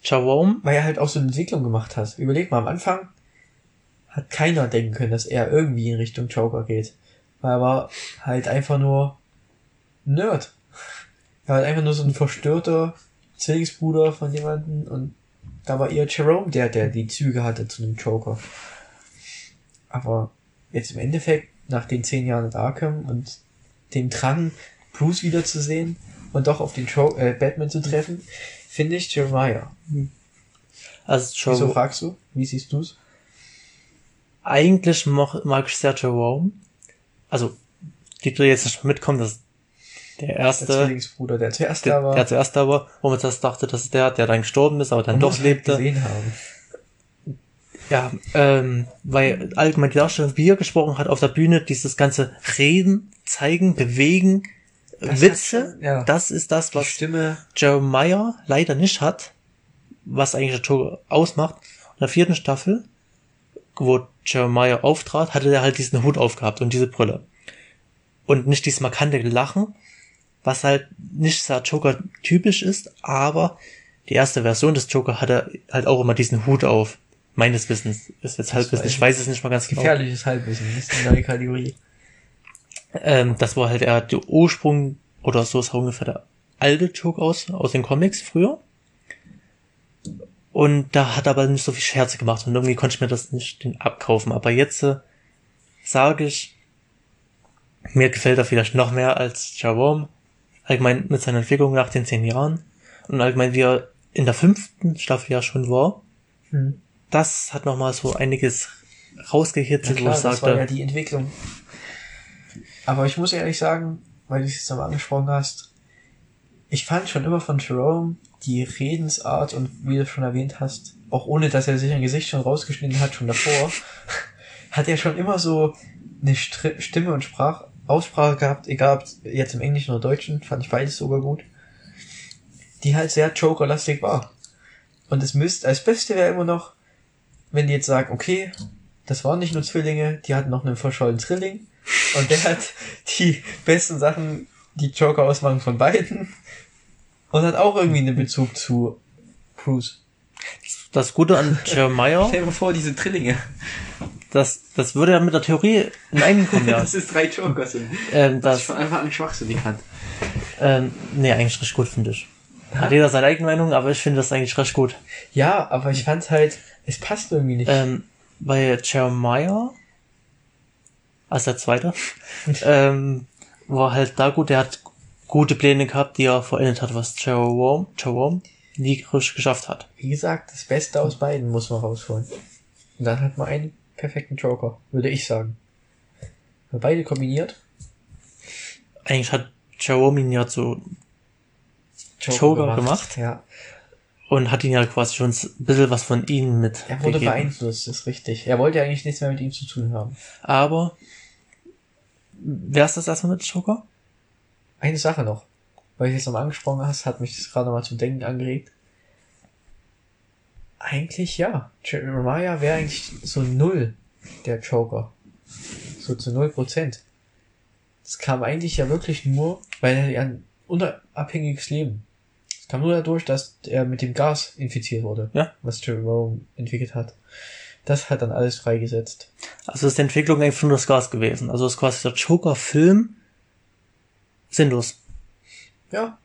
Jerome? Weil er halt auch so eine Entwicklung gemacht hat. Überleg mal, am Anfang hat keiner denken können, dass er irgendwie in Richtung Joker geht. Weil er war halt einfach nur Nerd. Er war halt einfach nur so ein verstörter Zwillingsbruder von jemandem und da war eher Jerome der, der die Züge hatte zu einem Joker. Aber jetzt im Endeffekt, nach den zehn Jahren in Arkham und dem Drang, Bruce wiederzusehen und doch auf den jo äh, Batman zu treffen, finde ich Jeremiah. Also Wieso Jerome. fragst du? Wie siehst du's? Eigentlich mag, mag ich sehr Jerome. Also, die du jetzt nicht mitkommen, das ist der Der erste, Zwillingsbruder, der zuerst da der, war. der zuerst da war, wo man das dachte, dass der, der dann gestorben ist, aber dann Man doch lebte. gesehen haben. Ja, ähm, weil allgemein die Darstellung, wie er gesprochen hat auf der Bühne, dieses ganze Reden, zeigen, bewegen, Das hat Witze, schon- ja. das ist das, Die was Stimme, Jeremiah leider nicht hat, was eigentlich der Joker ausmacht. In der vierten Staffel, wo Jeremiah auftrat, hatte er halt diesen Hut aufgehabt und diese Brille. Und nicht dieses markante Lachen, was halt nicht sehr Joker typisch ist, aber die erste Version des Joker hatte halt auch immer diesen Hut auf. Meines Wissens ist jetzt Halbwissen, ich weiß es nicht mal ganz genau. gefährliches Halbwissen, das ist eine neue Kategorie. Ähm, das war halt eher der Ursprung oder so sah ungefähr der alte Joke aus, aus den Comics früher. Und da hat er aber nicht so viel Scherze gemacht und irgendwie konnte ich mir das nicht den abkaufen. Aber jetzt äh, sage ich, mir gefällt er vielleicht noch mehr als Jerome. Allgemein mit seiner Entwicklung nach den zehn Jahren. Und allgemein wie er in der fünften Staffel ja schon war. Hm. Das hat nochmal so einiges Ja, rausgehitzelt, klar, wo ich das war ja sagte, die Entwicklung. Aber ich muss ehrlich sagen, weil du es jetzt nochmal angesprochen hast, ich fand schon immer von Jerome die Redensart und wie du schon erwähnt hast, auch ohne dass er sich ein Gesicht schon rausgeschnitten hat, schon davor, (laughs) hat er schon immer so eine Stimme und Sprach Aussprache gehabt, egal ob jetzt im Englischen oder Deutschen, fand ich beides sogar gut, die halt sehr Joker-lastig war. Und es müsste, als Beste wäre immer noch, wenn die jetzt sagen, okay, das waren nicht nur Zwillinge, die hatten noch einen verschollenen Trilling. Und der hat die besten Sachen, die Joker ausmachen von beiden. Und hat auch irgendwie einen Bezug zu Bruce. das Gute an Jeremiah Stell dir vor, diese Trillinge. Das, das würde ja mit der Theorie in Einkommen, ja. (laughs) Das ist drei Joker sind. ähm, Das ist von Anfang an schwachsinnig fand. ähm, nee, eigentlich recht gut, finde ich. Hat jeder seine eigene Meinung, aber ich finde das eigentlich recht gut. Ja, aber ich fand halt, es passt irgendwie nicht. Ähm, bei Jeremiah, als der zweite, (laughs) ähm, war halt da gut, der hat gute Pläne gehabt, die er vollendet hat, was Jerome, Jerome nie geschafft hat. Wie gesagt, das Beste aus beiden muss man rausholen. Und dann hat man einen perfekten Joker, würde ich sagen. Wenn beide kombiniert, Eigentlich hat Jerome ihn ja zu Joker gemacht. Ja. Und hat ihn ja quasi schon ein bisschen was von ihnen mit. Er wurde gegeben. beeinflusst, ist richtig. Er wollte eigentlich nichts mehr mit ihm zu tun haben. Aber wer ist das erstmal mit Joker? Eine Sache noch, weil es jetzt nochmal angesprochen hast, hat mich das gerade nochmal zum Denken angeregt. Eigentlich ja. Jeremiah wäre eigentlich so null der Joker. So zu null Prozent. Das kam eigentlich ja wirklich nur, weil er ja ein unabhängiges Leben. Kam nur dadurch, dass er mit dem Gas infiziert wurde. Ja. Was Jerome entwickelt hat. Das hat dann alles freigesetzt. Also ist die Entwicklung eigentlich nur das Gas gewesen. Also ist quasi der Joker-Film sinnlos. Ja.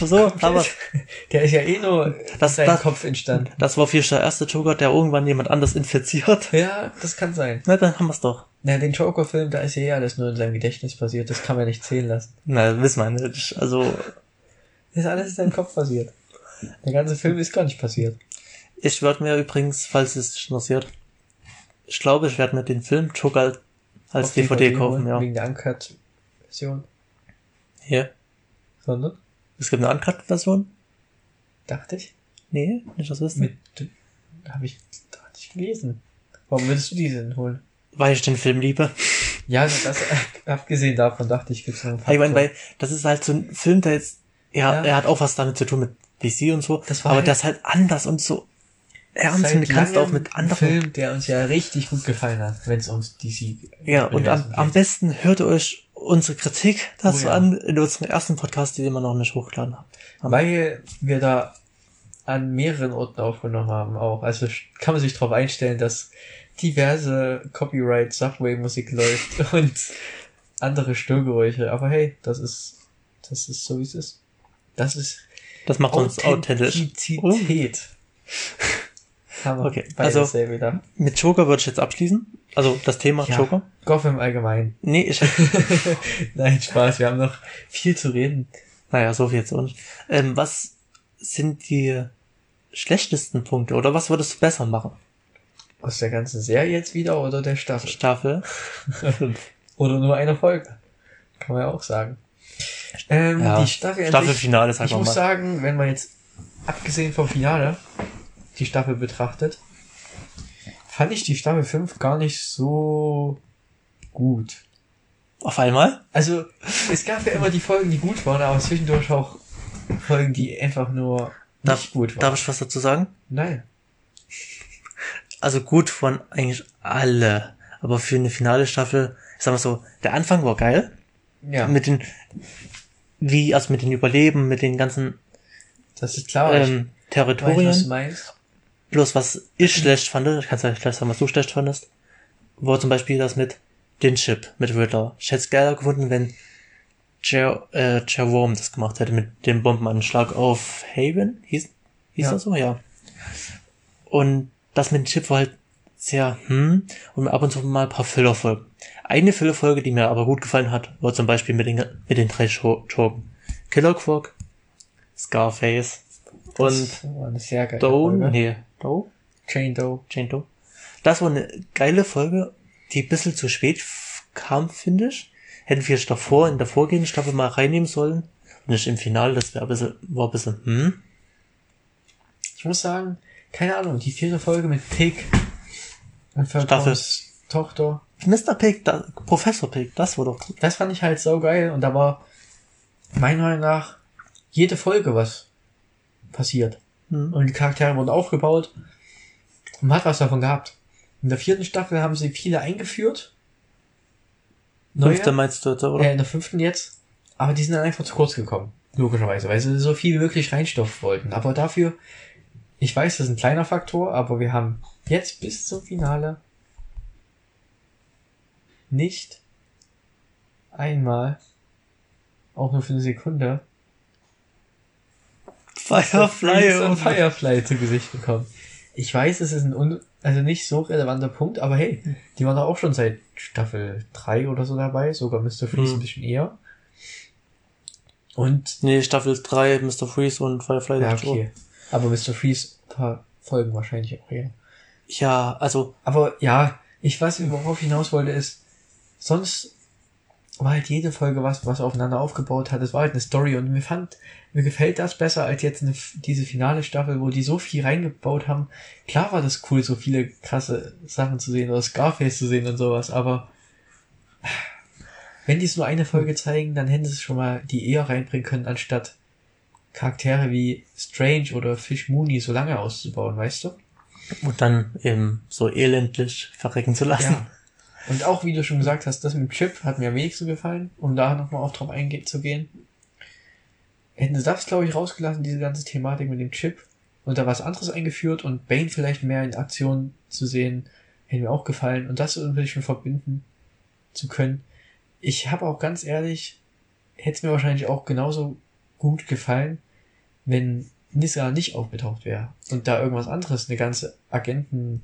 So, aber (laughs) Der ist ja eh nur Das- in das- Kopf entstanden. das war vielleicht der erste Joker, der irgendwann jemand anders infiziert. (laughs) Ja, das kann sein. Na, dann haben wir's doch. Na, den Joker-Film, da ist ja eh alles nur in seinem Gedächtnis passiert. Das kann man nicht zählen lassen. Na, wissen wir nicht. Also, Das ist alles in seinem Kopf passiert. Der ganze Film ist gar nicht passiert. ich werde mir übrigens, falls es dich interessiert, ich glaube, ich werde mir den Film Joker als Auf DVD, kaufen, holen, ja. Wegen der Uncut-Version. Hier. Sondern? Es gibt eine Uncut-Version. Dachte ich. Nee, nicht das wissen. Mit, habe ich, da hatte ich gelesen. Warum würdest du die denn holen? Weil ich den Film liebe. Ja, das, (laughs) abgesehen davon dachte ich, gibt's noch einen Ich meine, weil das ist halt so ein Film, der jetzt, ja, er hat auch was damit zu tun mit DC und so, Das aber halt- das halt anders und so ernst und kannst auch mit anderen. Film, der uns ja richtig gut gefallen hat, wenn es ums DC Ja, und am, am besten hört ihr euch unsere Kritik dazu Oh ja. an in unserem ersten Podcast, den wir noch nicht hochgeladen haben. Weil wir da an mehreren Orten aufgenommen haben auch. Also kann man sich darauf einstellen, dass diverse Copyright Subway Musik läuft (laughs) und andere Störgeräusche. Aber hey, das ist, das ist so wie es ist. Das ist Das macht uns authentisch. Authentizität. (laughs) Wir Okay, also-. Mit Joker würde ich jetzt abschließen. Also das Thema Ja. Joker. Gotham allgemein. Nee, ich (laughs) Nein, Spaß, wir haben noch viel zu reden. naja, so viel auch nicht. Ähm, was sind die schlechtesten Punkte oder was würdest du besser machen? Aus der ganzen Serie jetzt wieder oder der Staffel? Staffel. (laughs) Oder nur eine Folge. Kann man ja auch sagen. Ähm, Ja, die Staffel Staffelfinale sich, sag Ich muss mal. sagen, wenn man jetzt, abgesehen vom Finale, die Staffel betrachtet, fand ich die Staffel 5 gar nicht so gut. Auf einmal? Also, es gab ja immer die Folgen, die gut waren, aber zwischendurch auch Folgen, die einfach nur nicht Darf, gut waren. darf ich was dazu sagen? Nein. Also gut von eigentlich alle. Aber für eine finale Staffel, ich sag mal so, der Anfang war geil. Ja, Mit den, wie, also mit den Überleben, mit den ganzen das ist klar. ähm, ich weiß, was du Territorien. meinst. Bloß was ich schlecht fand, ich kann ja gleich sagen, was du schlecht fandest, war zum Beispiel das mit den Chip, mit Riddler. Ich hätte es geiler gefunden, wenn Jer, äh, Jerome das gemacht hätte mit dem Bombenanschlag auf Haven. Hieß, hieß Ja. das so? Ja. Und das mit dem Chip war halt sehr, hm, und ab und zu mal ein paar Füllerfolgen. Eine Füllerfolge, die mir aber gut gefallen hat, war zum Beispiel mit den, mit den drei Schurken. Killer Croc, Scarface und Das war eine sehr geile Doe, Folge. nee, Doe? Jane Doe. Jane Doe. Das war eine geile Folge, die ein bisschen zu spät kam, finde ich. Hätten wir es davor, in der vorgehenden Staffel mal reinnehmen sollen. Und nicht im Finale, das wäre ein bisschen, war ein bisschen, hm. Ich muss sagen, keine Ahnung, die vierte Folge mit Pig und Staffel. Tochter, Mr. Pig, da, Professor Pig, das war doch gut. das fand ich halt so geil und da war meiner Meinung nach jede Folge was passiert. Hm. Und die Charaktere wurden aufgebaut und man hat was davon gehabt. In der vierten Staffel haben sie viele eingeführt. Neue, Fünfte meinst du, oder? äh, in der fünften jetzt. Aber die sind dann einfach zu kurz gekommen. Logischerweise, weil sie so viel wirklich reinstoff wollten. Aber dafür, ich weiß, das ist ein kleiner Faktor, aber wir haben jetzt bis zum Finale nicht einmal, auch nur für eine Sekunde, Firefly und Firefly zu Gesicht bekommen. Ich weiß, es ist ein un also nicht so relevanter Punkt, aber hey, die waren doch auch schon seit Staffel 3 oder so dabei, sogar Mr. Freeze Hm. ein bisschen eher. Und Nee, Staffel 3, Mr. Freeze und Firefly. ja, okay. Aber Mr. Freeze ein paar Folgen wahrscheinlich auch eher. Ja, also, Aber ja, ich weiß, worauf ich hinaus wollte, ist, sonst war halt jede Folge was, was aufeinander aufgebaut hat. Es war halt eine Story und mir fand, mir gefällt das besser als jetzt eine, diese finale Staffel, wo die so viel reingebaut haben. Klar war das cool, so viele krasse Sachen zu sehen oder Scarface zu sehen und sowas, aber wenn die es nur eine Folge zeigen, dann hätten sie es schon mal die eher reinbringen können, anstatt Charaktere wie Strange oder Fish Mooney so lange auszubauen, weißt du? und dann eben so elendlich verrecken zu lassen. Ja. Und auch, wie du schon gesagt hast, das mit dem Chip hat mir am wenigsten gefallen, um da nochmal auch drauf einzugehen. Hätten sie das, glaube ich, rausgelassen, diese ganze Thematik mit dem Chip, und da was anderes eingeführt und Bane vielleicht mehr in Aktion zu sehen, hätte mir auch gefallen. Und das irgendwie schon verbinden zu können. Ich habe auch ganz ehrlich, hätte es mir wahrscheinlich auch genauso gut gefallen, wenn Nissa nicht aufgetaucht wäre und da irgendwas anderes, eine ganze Agenten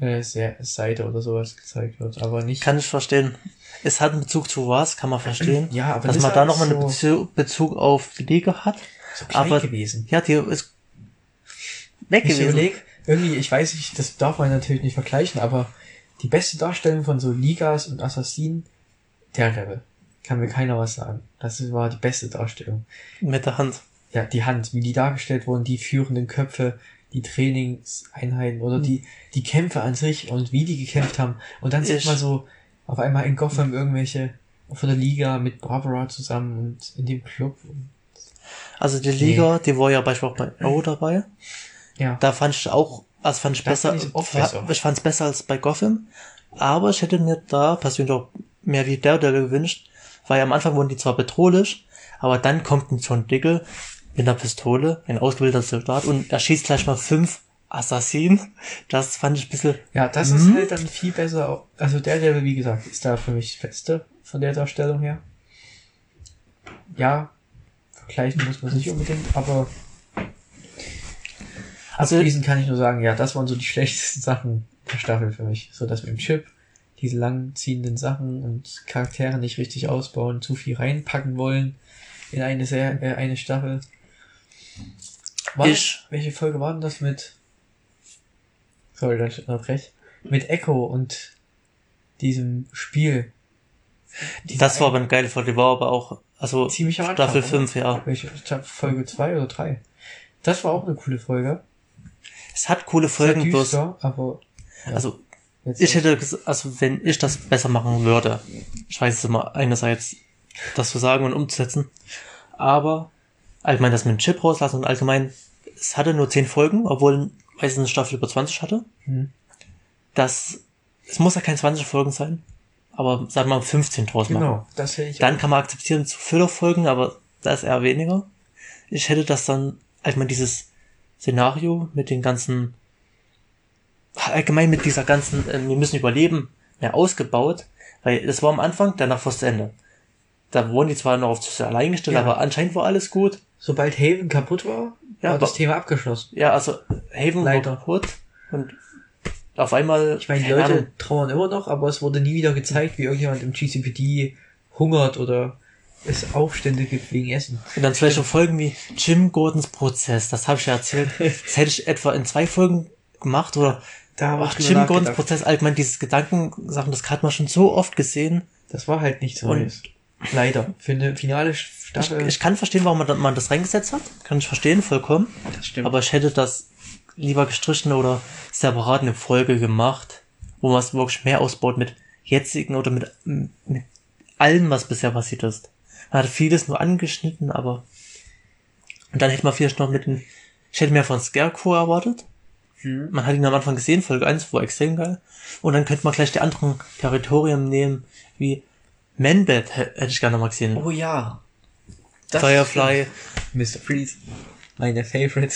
äh, Se- Seite oder sowas gezeigt wird, aber nicht. Kann ich verstehen. Es hat einen Bezug zu was, kann man verstehen. ja, aber Dass man da nochmal einen so, Bezug, Bezug auf die Liga hat. so aber- gewesen. Ja, die ist weg Ich gewesen. überleg, irgendwie, ich weiß nicht, das darf man natürlich nicht vergleichen, aber die beste Darstellung von so Ligas und Assassinen, der Rebel. kann mir keiner was sagen. Das war die beste Darstellung. Mit der Hand. Ja, die Hand, wie die dargestellt wurden, die führenden Köpfe, die Trainingseinheiten oder die, die Kämpfe an sich und wie die gekämpft haben. Und dann sieht Ich- man so auf einmal in Gotham irgendwelche von der Liga mit Barbara zusammen und in dem Club. Also die Liga, die war ja beispielsweise bei Arrow dabei. Ja. Da fand ich auch, also fand ich Da besser, auch fa- besser. ich fand es besser als bei Gotham. Aber ich hätte mir da persönlich auch mehr wie Daredevil gewünscht, weil am Anfang wurden die zwar bedrohlich, aber dann kommt ein John Dickel mit einer Pistole, ein ausgebildeter Soldat und er schießt gleich mal fünf Assassinen. Das fand ich ein bisschen, Ja, das Mhm. ist halt dann viel besser. Also der, der, wie gesagt, ist da für mich das Beste von der Darstellung her. Ja, vergleichen muss man nicht unbedingt, aber Also- abschließend kann ich nur sagen, ja, das waren so die schlechtesten Sachen der Staffel für mich. So das mit dem Chip, diese langziehenden Sachen und Charaktere nicht richtig ausbauen, zu viel reinpacken wollen in eine, Ser äh, eine Staffel. War Ich- welche Folge war denn das mit? Sorry, dass ich unterbreche. Mit Echo und diesem Spiel. das war aber eine geile Folge, die war aber auch, also Ziemlich am Anfang, Staffel oder? 5, ja. Welche? Folge 2 oder 3? Das war auch eine coole Folge. Es hat coole Folgen, bloß, düster, aber ja, also jetzt Ich hätte, also wenn ich das besser machen würde, ich weiß es immer einerseits, das zu sagen und umzusetzen, aber allgemein das mit dem Chip rauslassen und allgemein, es hatte nur 10 Folgen, obwohl weiß ich, eine Staffel über 20 hatte. Hm. Das, es muss ja kein 20 Folgen sein, aber sagen wir mal 15 draus machen. Genau, das hätte ich Dann kann man akzeptieren zu Füllerfolgen, aber da ist eher weniger. Ich hätte das dann, allgemein dieses Szenario mit den ganzen, allgemein mit dieser ganzen, äh, wir müssen überleben, mehr ausgebaut, weil das war am Anfang, danach war es zu Ende. Da wurden die zwar noch auf sich allein gestellt, Ja. aber anscheinend war alles gut. Sobald Haven kaputt war, Ja, war das Thema abgeschlossen. Ja, also Haven Leider. war kaputt und auf einmal, Ich meine, die Leute Ahnung, trauern immer noch, aber es wurde nie wieder gezeigt, wie irgendjemand im GCPD hungert oder es Aufstände gibt wegen Essen. Und dann vielleicht so Folgen wie Jim Gordons Prozess, das habe ich ja erzählt. (laughs) Das hätte ich etwa in zwei Folgen gemacht oder Da ich drüber Jim Gordons. Prozess, allgemein dieses Gedankensachen, das hat man schon so oft gesehen. Das war halt nichts Neues. Leider. Für eine finale Ich, ich kann verstehen, warum man, da- man das reingesetzt hat. Kann ich verstehen, vollkommen. das stimmt. Aber ich hätte das lieber gestrichen oder separat eine Folge gemacht, wo man es wirklich mehr ausbaut mit jetzigen oder mit, mit allem, was bisher passiert ist. Man hat vieles nur angeschnitten, aber und dann hätte man vielleicht noch mit den, ich hätte mehr von Scarecrow erwartet. Hm. Man hat ihn am Anfang gesehen, Folge 1 war extrem geil. Und dann könnte man gleich die anderen Territorien nehmen, wie Manbat hä- hätte ich gerne mal gesehen. oh ja. Das Firefly. Mr. Freeze. Meine Favorite.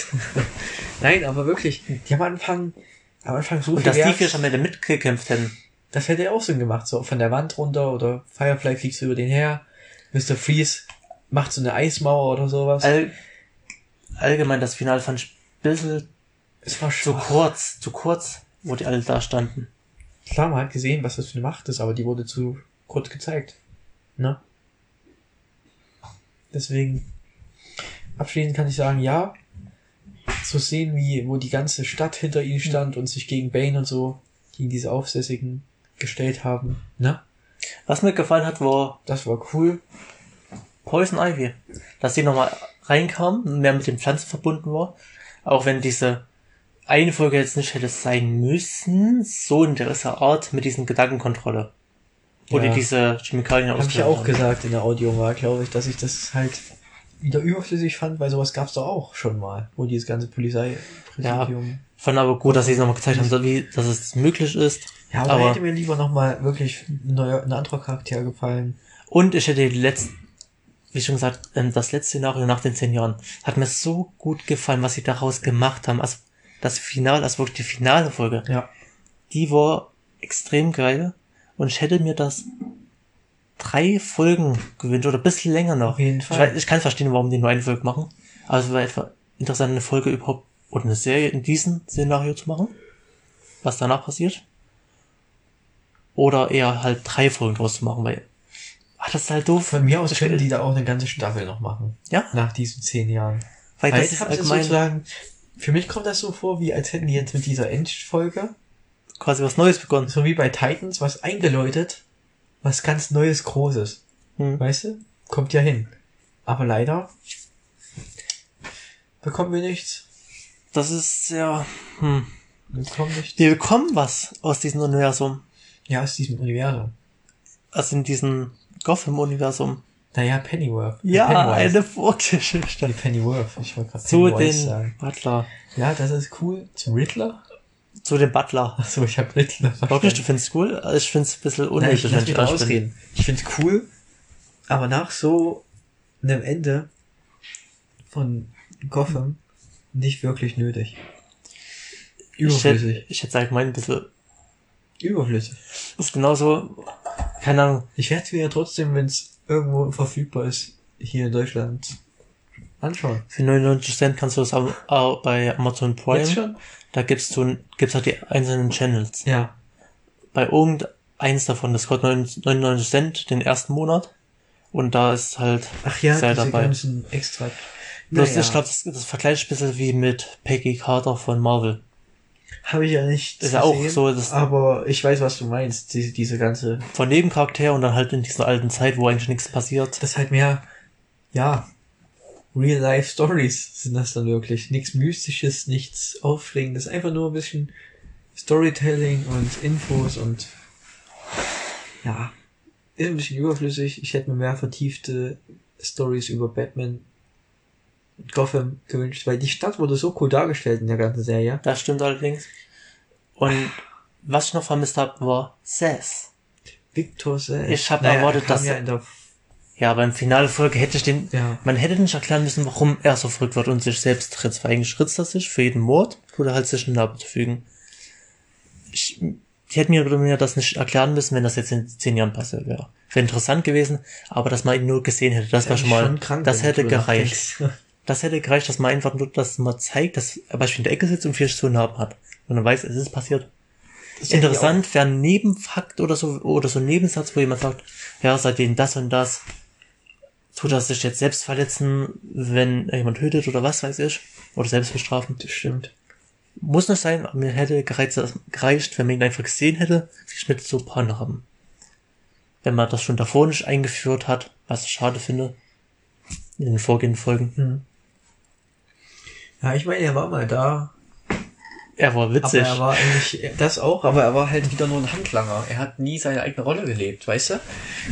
(laughs) Nein, aber wirklich, die haben am Anfang, am Anfang so Und dass die vielleicht am Ende mitgekämpft hätten. Das hätte ja auch Sinn gemacht, so von der Wand runter oder Firefly fliegst du über den her, Mr. Freeze macht so eine Eismauer oder sowas. All, allgemein das Finale fand ich ein bisschen es war zu schon kurz, zu kurz, wo die alle da standen. klar, man hat gesehen, was das für eine Macht ist, aber die wurde zu kurz gezeigt. Ne? Deswegen, abschließend kann ich sagen, ja, zu sehen, wie, wo die ganze Stadt hinter ihnen stand und sich gegen Bane und so, gegen diese Aufsässigen gestellt haben, ne? Was mir gefallen hat, war Das war cool. Poison Ivy. Dass sie nochmal reinkam und mehr mit den Pflanzen verbunden war. Auch wenn diese eine Folge jetzt nicht hätte sein müssen, so in dieser Art mit diesen Gedankenkontrolle. Wo Ja. die diese Chemikalien Habe ich ja auch haben. gesagt in der Audio war, glaube ich, dass ich das halt wieder überflüssig fand, weil sowas gab's doch auch schon mal, wo dieses ganze Polizeipräsidium. Fand aber gut, dass sie es nochmal gezeigt haben, so wie, dass es möglich ist. Ja, aber, aber hätte mir lieber nochmal wirklich ein, neuer, ein anderer Charakter gefallen. Und ich hätte die letzten, wie schon gesagt, ähm, das letzte Szenario nach den zehn Jahren hat mir so gut gefallen, was sie daraus gemacht haben. Also das Finale, also wirklich die finale Folge, Ja. die war extrem geil. Und ich hätte mir das drei Folgen gewünscht oder ein bisschen länger noch. Auf jeden Ich, Fall. weiß, ich kann verstehen, warum die nur eine Folge machen. Aber es war etwa interessant, eine Folge überhaupt oder eine Serie in diesem Szenario zu machen. Was danach passiert. Oder eher halt drei Folgen draus zu machen, weil ah, das ist halt doof. Von mir aus könnten die da auch eine ganze Staffel noch machen. Ja, Nach diesen zehn Jahren. weil Weil das ist allgemein sozusagen, für mich kommt das so vor, wie als hätten die jetzt mit dieser Endfolge, quasi was Neues begonnen. so wie bei Titans, was eingeläutet, was ganz Neues, Großes. Hm. Weißt du? Kommt ja hin. Aber leider bekommen wir nichts. Das ist sehr, hm. Wir bekommen nichts. Wir bekommen was aus diesem Universum. Ja, aus diesem Universum. Also in diesem Gotham-Universum. Naja, Pennyworth. Ja, Pennywise. eine Vorgeschichte. Pennyworth. Ich wollte gerade Zu den sagen. Butler. Ja, das ist cool. Zum Riddler? Zu dem Butler. Achso, ich habe Riddler Wirklich, du findest cool? Also Ich find's ein bisschen Nein, unnötig, ich wenn bin. ausreden. Ich find's cool, aber nach so einem Ende von Gotham nicht wirklich nötig. Ich Überflüssig. hätte, ich hätte allgemein ein bisschen, Überflüssig. ist genauso, keine Ahnung, Ich werde es mir ja trotzdem, wenn es irgendwo verfügbar ist, hier in Deutschland anschauen. für 99 Cent kannst du das auch bei Amazon Prime, Jetzt schon? da gibst du, gibt's halt die einzelnen Channels. Ja. Bei irgendeins davon, das kostet 99 Cent den ersten Monat und da ist halt Ach ja, sehr diese dabei. ganzen extra. Bloß Naja, ich glaube, das, das vergleicht ein bisschen wie mit Peggy Carter von Marvel. habe ich ja nicht. Ist ja auch so, das- Aber ich weiß, was du meinst. Diese, diese ganze. Von Nebencharakter und dann halt in dieser alten Zeit, wo eigentlich nichts passiert. Das ist halt mehr, ja, Real-Life-Stories sind das dann wirklich. Nichts Mystisches, nichts Aufregendes. Einfach nur ein bisschen Storytelling und Infos und ja, ist ein bisschen überflüssig. Ich hätte mir mehr vertiefte Stories über Batman und Gotham gewünscht, weil die Stadt wurde so cool dargestellt in der ganzen Serie. Das stimmt allerdings. Und was ich noch vermisst habe, war Sass. Victor Sass. Ich hab Naja, erwartet, er dass- ja in der Ja, beim Finale Folge hätte ich den, Ja. man hätte nicht erklären müssen, warum er so verrückt wird und sich selbst ritzt, weil eigentlich ritzt er sich für jeden Mord, tut er halt sich eine Narbe zufügen. Ich, die hätten mir, mir das nicht erklären müssen, wenn das jetzt in zehn Jahren passiert wäre. Wäre interessant gewesen, aber dass man ihn nur gesehen hätte, das wäre schon mal, krank, das hätte gereicht. (laughs) Das hätte gereicht, dass man einfach nur, dass man zeigt, dass er beispielsweise in der Ecke sitzt und vier so Narben hat. Und man weiß, es ist passiert. Das Interessant wäre ein Nebenfakt oder so, oder so ein Nebensatz, wo jemand sagt, ja, seitdem das und das, tut er sich jetzt selbst verletzen, wenn er jemand tötet oder was weiß ich, oder selbst bestrafen. Das stimmt. Muss nicht sein, aber mir hätte gereizt, gereicht, wenn man ihn einfach gesehen hätte, mit so ein paar Narben. Wenn man das schon davor nicht eingeführt hat, was ich schade finde, in den vorgehenden Folgen. Hm. Ja, ich meine, er war mal da. Er war witzig. Aber er war eigentlich, das auch, aber er war halt wieder nur ein Handlanger. Er hat nie seine eigene Rolle gelebt, weißt du?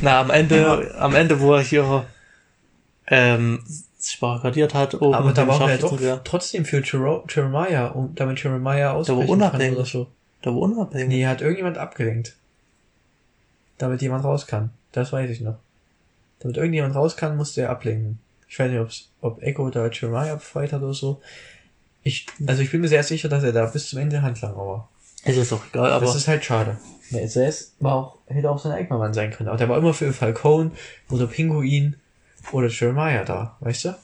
Na, am Ende, am Ende, wo er hier ähm, sich barrikadiert hat, oben Aber da war er doch trotzdem für Jeremiah, um, damit Jeremiah ausbrechen unabhängig. kann oder so. Da war unabhängig. Nee, hat irgendjemand abgelenkt. Damit jemand raus kann. Das weiß ich noch. Damit irgendjemand raus kann, musste er ablenken. Ich weiß nicht, ob's, ob Echo da Jeremiah befreit hat oder so. Ich, also ich bin mir sehr sicher, dass er da bis zum Ende Handlanger war. Es ist auch egal, aber das ist halt schade. Der SS war auch, hätte auch sein eigener Mann sein können. Aber der war immer für Falcone oder Pinguin oder Jeremiah da, weißt du?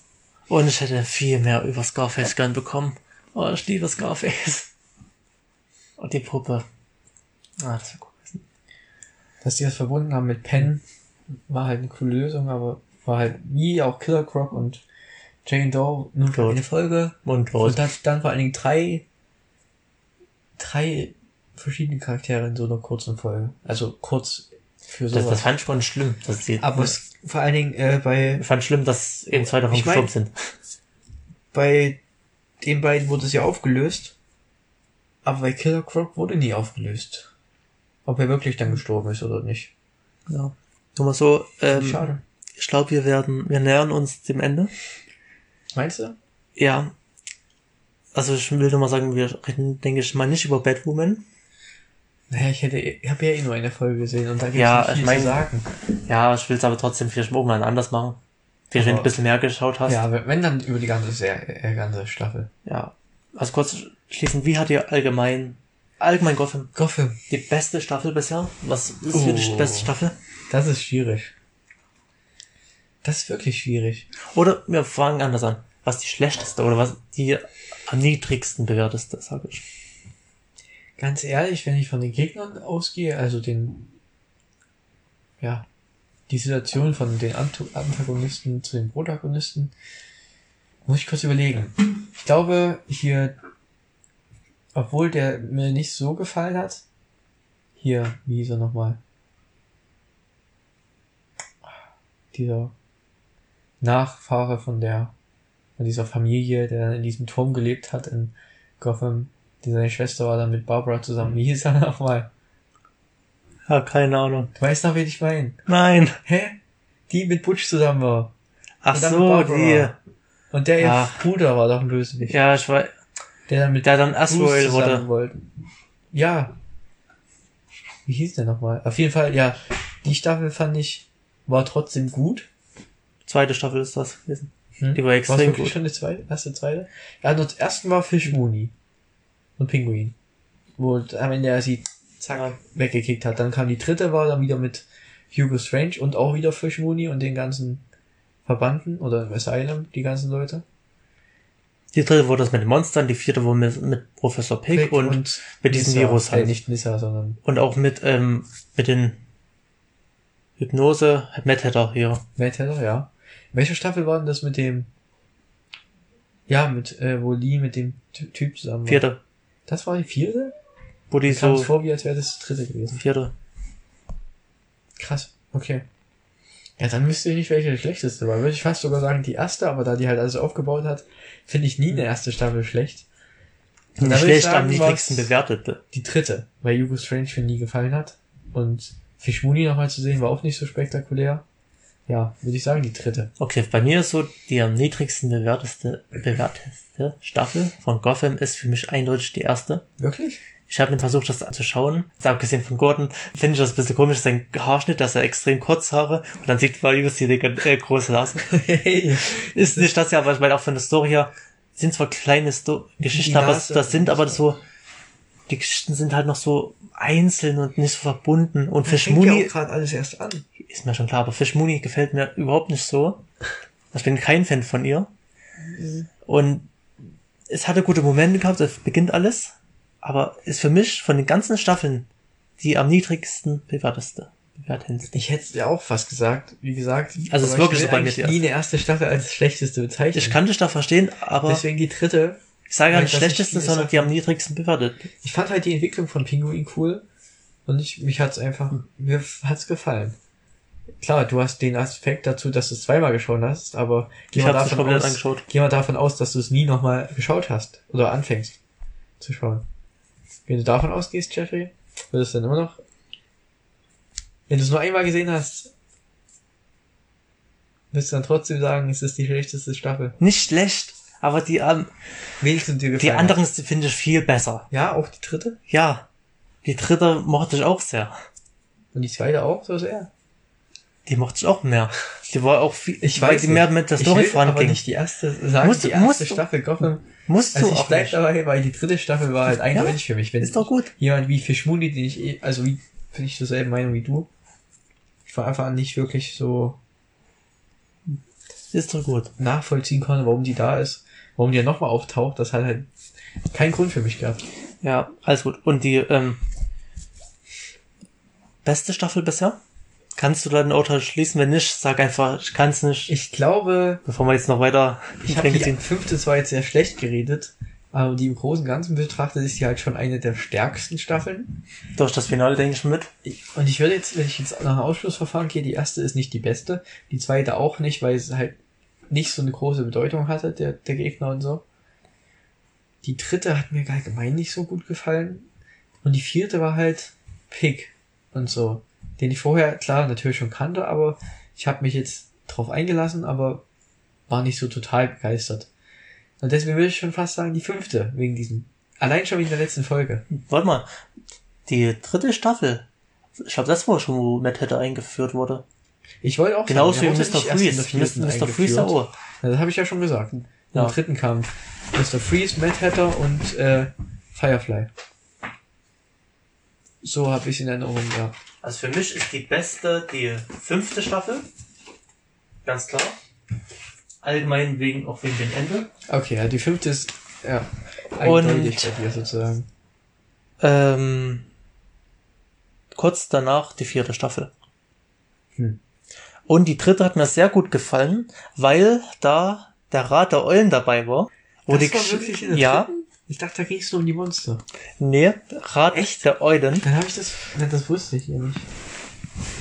und ich hätte viel mehr über Scarface gern bekommen. Oh, ich liebe Scarface. (laughs) Und die Puppe. Ah, das wäre cool gewesen. Dass die das verbunden haben mit Penn, war halt eine coole Lösung, aber war halt wie auch Killer Croc und Jane Doe nur für eine Folge. Mundlos. Und dann, dann vor allen Dingen drei, drei verschiedene Charaktere in so einer kurzen Folge. Also kurz für Das, sowas. das fand ich schon schlimm. Dass die, aber es, vor allen Dingen äh, bei ich fand schlimm, dass eben zwei davon Ich mein- gestorben sind. bei den beiden wurde es ja aufgelöst, aber bei Killer Croc wurde nie aufgelöst. Ob er wirklich dann gestorben ist oder nicht. Ja. Nur mal so, ähm, Schade. ich glaube, wir werden, wir nähern uns dem Ende. Meinst du? Ja. Also ich will nur mal sagen, wir reden, denke ich mal, nicht über Batwoman. Naja, ich hätte, ich habe ja eh nur eine Folge gesehen und da gibt Ja, nicht viel ich mein- zu sagen. Ja, ich will es aber trotzdem vielleicht irgendwann anders machen. Vielleicht, wenn du ein bisschen mehr geschaut hast. Ja, wenn dann über die ganze Serie, äh, ganze Staffel. Ja. Also kurz schließen, wie hat dir allgemein, allgemein Gotham Gotham. die beste Staffel bisher? Was ist für dich die Oh. beste Staffel? Das ist schwierig. Das ist wirklich schwierig. Oder wir fangen anders an. Was die schlechteste oder was die am niedrigsten bewerteste, sage ich. Ganz ehrlich, wenn ich von den Gegnern ausgehe, also den, ja, die Situation von den Antagonisten zu den Protagonisten, muss ich kurz überlegen. Ich glaube, hier, obwohl der mir nicht so gefallen hat, hier, wie hieß er nochmal? dieser Nachfahre von der, von dieser Familie, der in diesem Turm gelebt hat in Gotham. Die seine Schwester war dann mit Barbara zusammen. Wie hieß er nochmal? Ja, keine Ahnung. Du weißt noch, wen ich meine. Nein. Hä? Die mit Butch zusammen war. Ach so, die. Und der ihr. Bruder war doch ein Bösewicht. Ja, ich weiß. Der dann mit Der dann zusammen wurde. wollte. Ja. Wie hieß der nochmal? Auf jeden Fall, ja, die Staffel fand ich, war trotzdem gut. Zweite Staffel ist das gewesen. Hm? Die war War extrem wirklich gut. schon die zweite? Erste, zweite? Ja, das erste war Fish Mooney. Und Pinguin. Wo am Ende er sie zack weggekickt hat. Dann kam die dritte, war dann wieder mit Hugo Strange und auch wieder Fish Mooney und den ganzen Verbanden oder im Asylum, die ganzen Leute. Die dritte wurde das mit den Monstern, die vierte wurde mit, mit Professor Pig, Pig und, mit diesem Nissa. Virus Äh, halt. nicht Nissa, sondern Und auch mit, ähm, mit den Hypnose, Mad Hatter hier. Mad Hatter, ja. Welche Staffel war denn das mit dem, ja, mit, äh, wo Lee mit dem Ty- Typ zusammen war? Vierte. Das war die vierte? Wo die kam es so, vor, wie als wäre das die dritte gewesen. vierte. Krass, okay. Ja, dann wüsste ich nicht, welche die schlechteste war. Würde ich fast sogar sagen, die erste, aber da die halt alles aufgebaut hat, finde ich nie eine erste Staffel schlecht. Und Die schlecht am niedrigsten bewertete. Die dritte, weil Hugo Strange mir nie gefallen hat. Und Fish Mooney nochmal zu sehen, war auch nicht so spektakulär. Ja, würde ich sagen, die dritte. Okay, bei mir ist so, die am niedrigsten bewerteste, bewerteste Staffel von Gotham ist für mich eindeutig die erste. Wirklich? Ich habe mir versucht, das anzuschauen. Jetzt abgesehen von Gordon, finde ich das ein bisschen komisch, sein Haarschnitt, dass er extrem kurz Haare und dann sieht man übelst die äh, große Nase. hey, (laughs) Ist nicht das ja, aber ich meine auch von der Story her, sind zwar kleine Sto Geschichten, aber das sind aber so, die Geschichten sind halt noch so einzeln und nicht so verbunden. Und Fish fängt ja gerade alles erst an. ist mir schon klar, aber Fish Mooney gefällt mir überhaupt nicht so. Ich bin kein Fan von ihr. Und es hatte gute Momente gehabt, es beginnt alles, aber ist für mich von den ganzen Staffeln die am niedrigsten bewerteste. Bewertendste. Ich hätte es ja auch fast gesagt, wie gesagt. Also es ist wirklich ich so bei mir die nie eine erste Staffel als schlechteste bezeichnen. Ich kann dich da verstehen, aber Deswegen die dritte. Ich sage ja nicht das nicht schlechteste, viele sondern die am niedrigsten bewertet. Ich fand halt die Entwicklung von Pinguin cool. Und ich, mich hat's einfach, mir hat's gefallen. Klar, du hast den Aspekt dazu, dass du es zweimal geschaut hast, aber geh mal es davon aus, angeschaut. geh mal davon aus, dass du es nie nochmal geschaut hast. Oder anfängst zu schauen. Wenn du davon ausgehst, Jeffrey, würdest du dann immer noch, wenn du es nur einmal gesehen hast, wirst du dann trotzdem sagen, es ist die schlechteste Staffel. Nicht schlecht, aber die, ähm, dir die gefallen anderen finde ich viel besser. Ja, auch die dritte? Ja, die dritte mochte ich auch sehr. Und die zweite auch so sehr? Die mochte ich auch mehr. Die war auch viel, Ich weil weiß die mehr nicht. mit der Ich Story will aber voranging. nicht die erste sagen, Musst die du- erste musst du- Staffel Gotham. Musst du Also ich auch bleib nicht. dabei, weil die dritte Staffel war halt eindeutig für mich. Wenn Ist doch gut. jemand wie Fischmuni, den ich eh, also wie, bin ich derselben Meinung wie du. Ich von Anfang an nicht wirklich so Ist doch gut. nachvollziehen konnte, warum die da ist, warum die ja nochmal auftaucht, das hat halt keinen Grund für mich gehabt. Ja, alles gut. Und die ähm, beste Staffel bisher? Kannst du da ein Urteil schließen? Wenn nicht, sag einfach, ich kann es nicht. Ich glaube, Bevor wir jetzt noch weiter ich habe die fünfte zwar jetzt sehr schlecht geredet, aber die im Großen und Ganzen betrachtet ist die halt schon eine der stärksten Staffeln. Durch das Finale denke ich mit. Ich- Und ich würde jetzt, wenn ich jetzt nach einem Ausschlussverfahren gehe, die erste ist nicht die beste, die zweite auch nicht, weil es halt nicht so eine große Bedeutung hatte, der, der Gegner und so. Die dritte hat mir allgemein nicht so gut gefallen. Und die vierte war halt Pig und so. Den ich vorher, klar, natürlich schon kannte, aber ich habe mich jetzt drauf eingelassen, aber war nicht so total begeistert. Und deswegen würde ich schon fast sagen, die fünfte, wegen diesem. Allein schon wegen der letzten Folge. Warte mal. Die dritte Staffel. Ich glaube, das war schon, wo Matt Hatter eingeführt wurde. Ich wollte auch Genauso wie der wurde Mr. Freeze. Mr. Freeze ja auch. Ja, das habe ich ja schon gesagt. Im Ja. dritten kam Mr. Freeze, Mad Hatter und äh, Firefly. So habe ich in Erinnerung gehabt. Also für mich ist die beste die fünfte Staffel. Ganz klar. Allgemein wegen, auch wegen dem Ende. Okay, ja, die fünfte ist ja Und- eindeutig bei dir sozusagen. Ähm, kurz danach die vierte Staffel. Hm. Und die dritte hat mir sehr gut gefallen, weil da der Rat der Eulen dabei war. Wo Das die war wirklich in der Ja, dritten? Ich dachte, da ging es nur um die Monster. nee, Rat der Eulen. Dann habe ich das, das wusste ich ja nicht.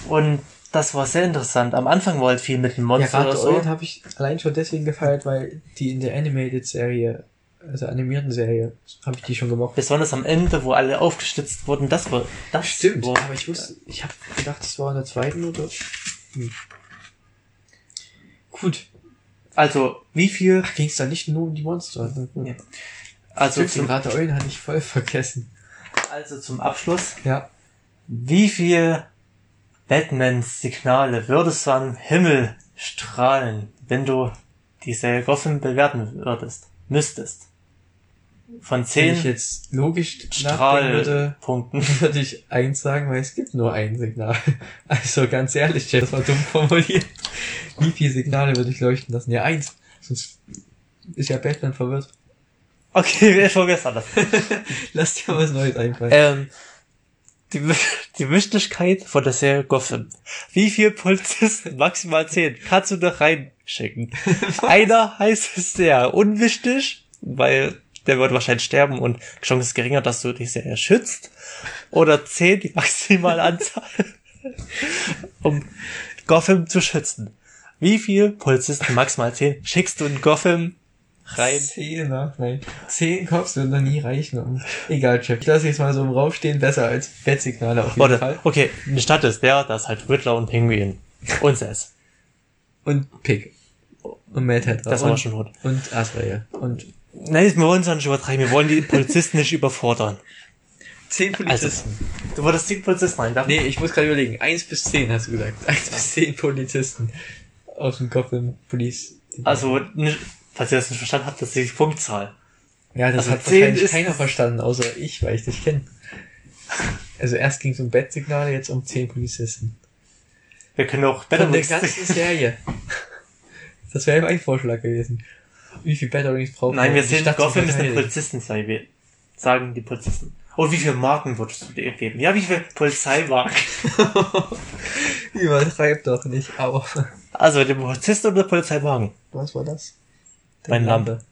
Und das war sehr interessant. Am Anfang war halt viel mit dem Ja, Monster Rat oder der so. Eulen habe ich allein schon deswegen gefeiert, weil die in der Animated-Serie, also animierten Serie, habe ich die schon gemocht. Besonders am Ende, wo alle aufgestützt wurden, das war, das Stimmt, war, aber ich wusste, ich habe gedacht, das war in der zweiten oder. Hm. Gut. also, wie viel, Ging es da nicht nur um die Monster? Ja. also zum, Rat der Eulen hatte ich voll vergessen. also zum Abschluss, Ja. wie viel Batmans Signale würdest du am Himmel strahlen, wenn du die Serie Gotham bewerten würdest, müsstest? Von Wenn zehn ich jetzt logisch nachdenken würde, Strahlpunkten. würde ich eins sagen, weil es gibt nur ein Signal. (laughs) Also ganz ehrlich, das war dumm formuliert. Wie viele Signale würde ich leuchten lassen? Ja, eins. Sonst ist ja Batman verwirrt. Okay, wir vergessen das. (laughs) Lass dir was Neues einfallen. Ähm, die, die Wichtigkeit von der Serie Gotham. Wie viel Polizisten, maximal zehn, kannst du da reinschicken? (laughs) Einer heißt es sehr unwichtig, weil der wird wahrscheinlich sterben und die Chance ist geringer, dass du die Serie schützt. Oder zehn, die maximale Anzahl, (laughs) um Gotham zu schützen. Wie viel Polizisten, maximal zehn, schickst du in Gotham rein? Zehn, ne? Nein. Zehn Cops würden da nie reichen. Um. Egal, Chef. Ich lasse jetzt mal so im Raum stehen, besser als Bettsignale auf jeden Oder, Fall. okay, eine Stadt ist der, das ist halt Riddler und Penguin. Und Sess. Und Pick. Und Mad Hatter. Das war und, schon gut. Und Azrael. Und Nein, wir wollen es nicht übertreiben. Wir wollen die Polizisten nicht überfordern. zehn Polizisten. Du wolltest die Polizisten reinwerfen? Nee, ich muss gerade überlegen. Eins bis zehn hast du gesagt. Eins bis zehn Polizisten aus dem Gotham Police. Also, nicht, falls ihr das nicht verstanden habt, das ist die Punktzahl. ja, das also hat zehn wahrscheinlich keiner verstanden, außer ich, weil ich dich kenne. Also erst ging es um Bettsignale, jetzt um zehn Polizisten. Wir können auch Von der Battlewings ganzen Serie. (laughs) Das wäre mein Vorschlag gewesen. Wie viel Batterings braucht Nein, wir zu Gotham ist eine verteidigen? Polizistenserie. Wir sagen die Polizisten. Und wie viele Marken würdest du dir geben? Ja, wie viele Polizeimarken? (laughs) Übertreib doch nicht, aber. Also, der Polizist oder der Polizeiwagen? Was war das? Meine Lampe.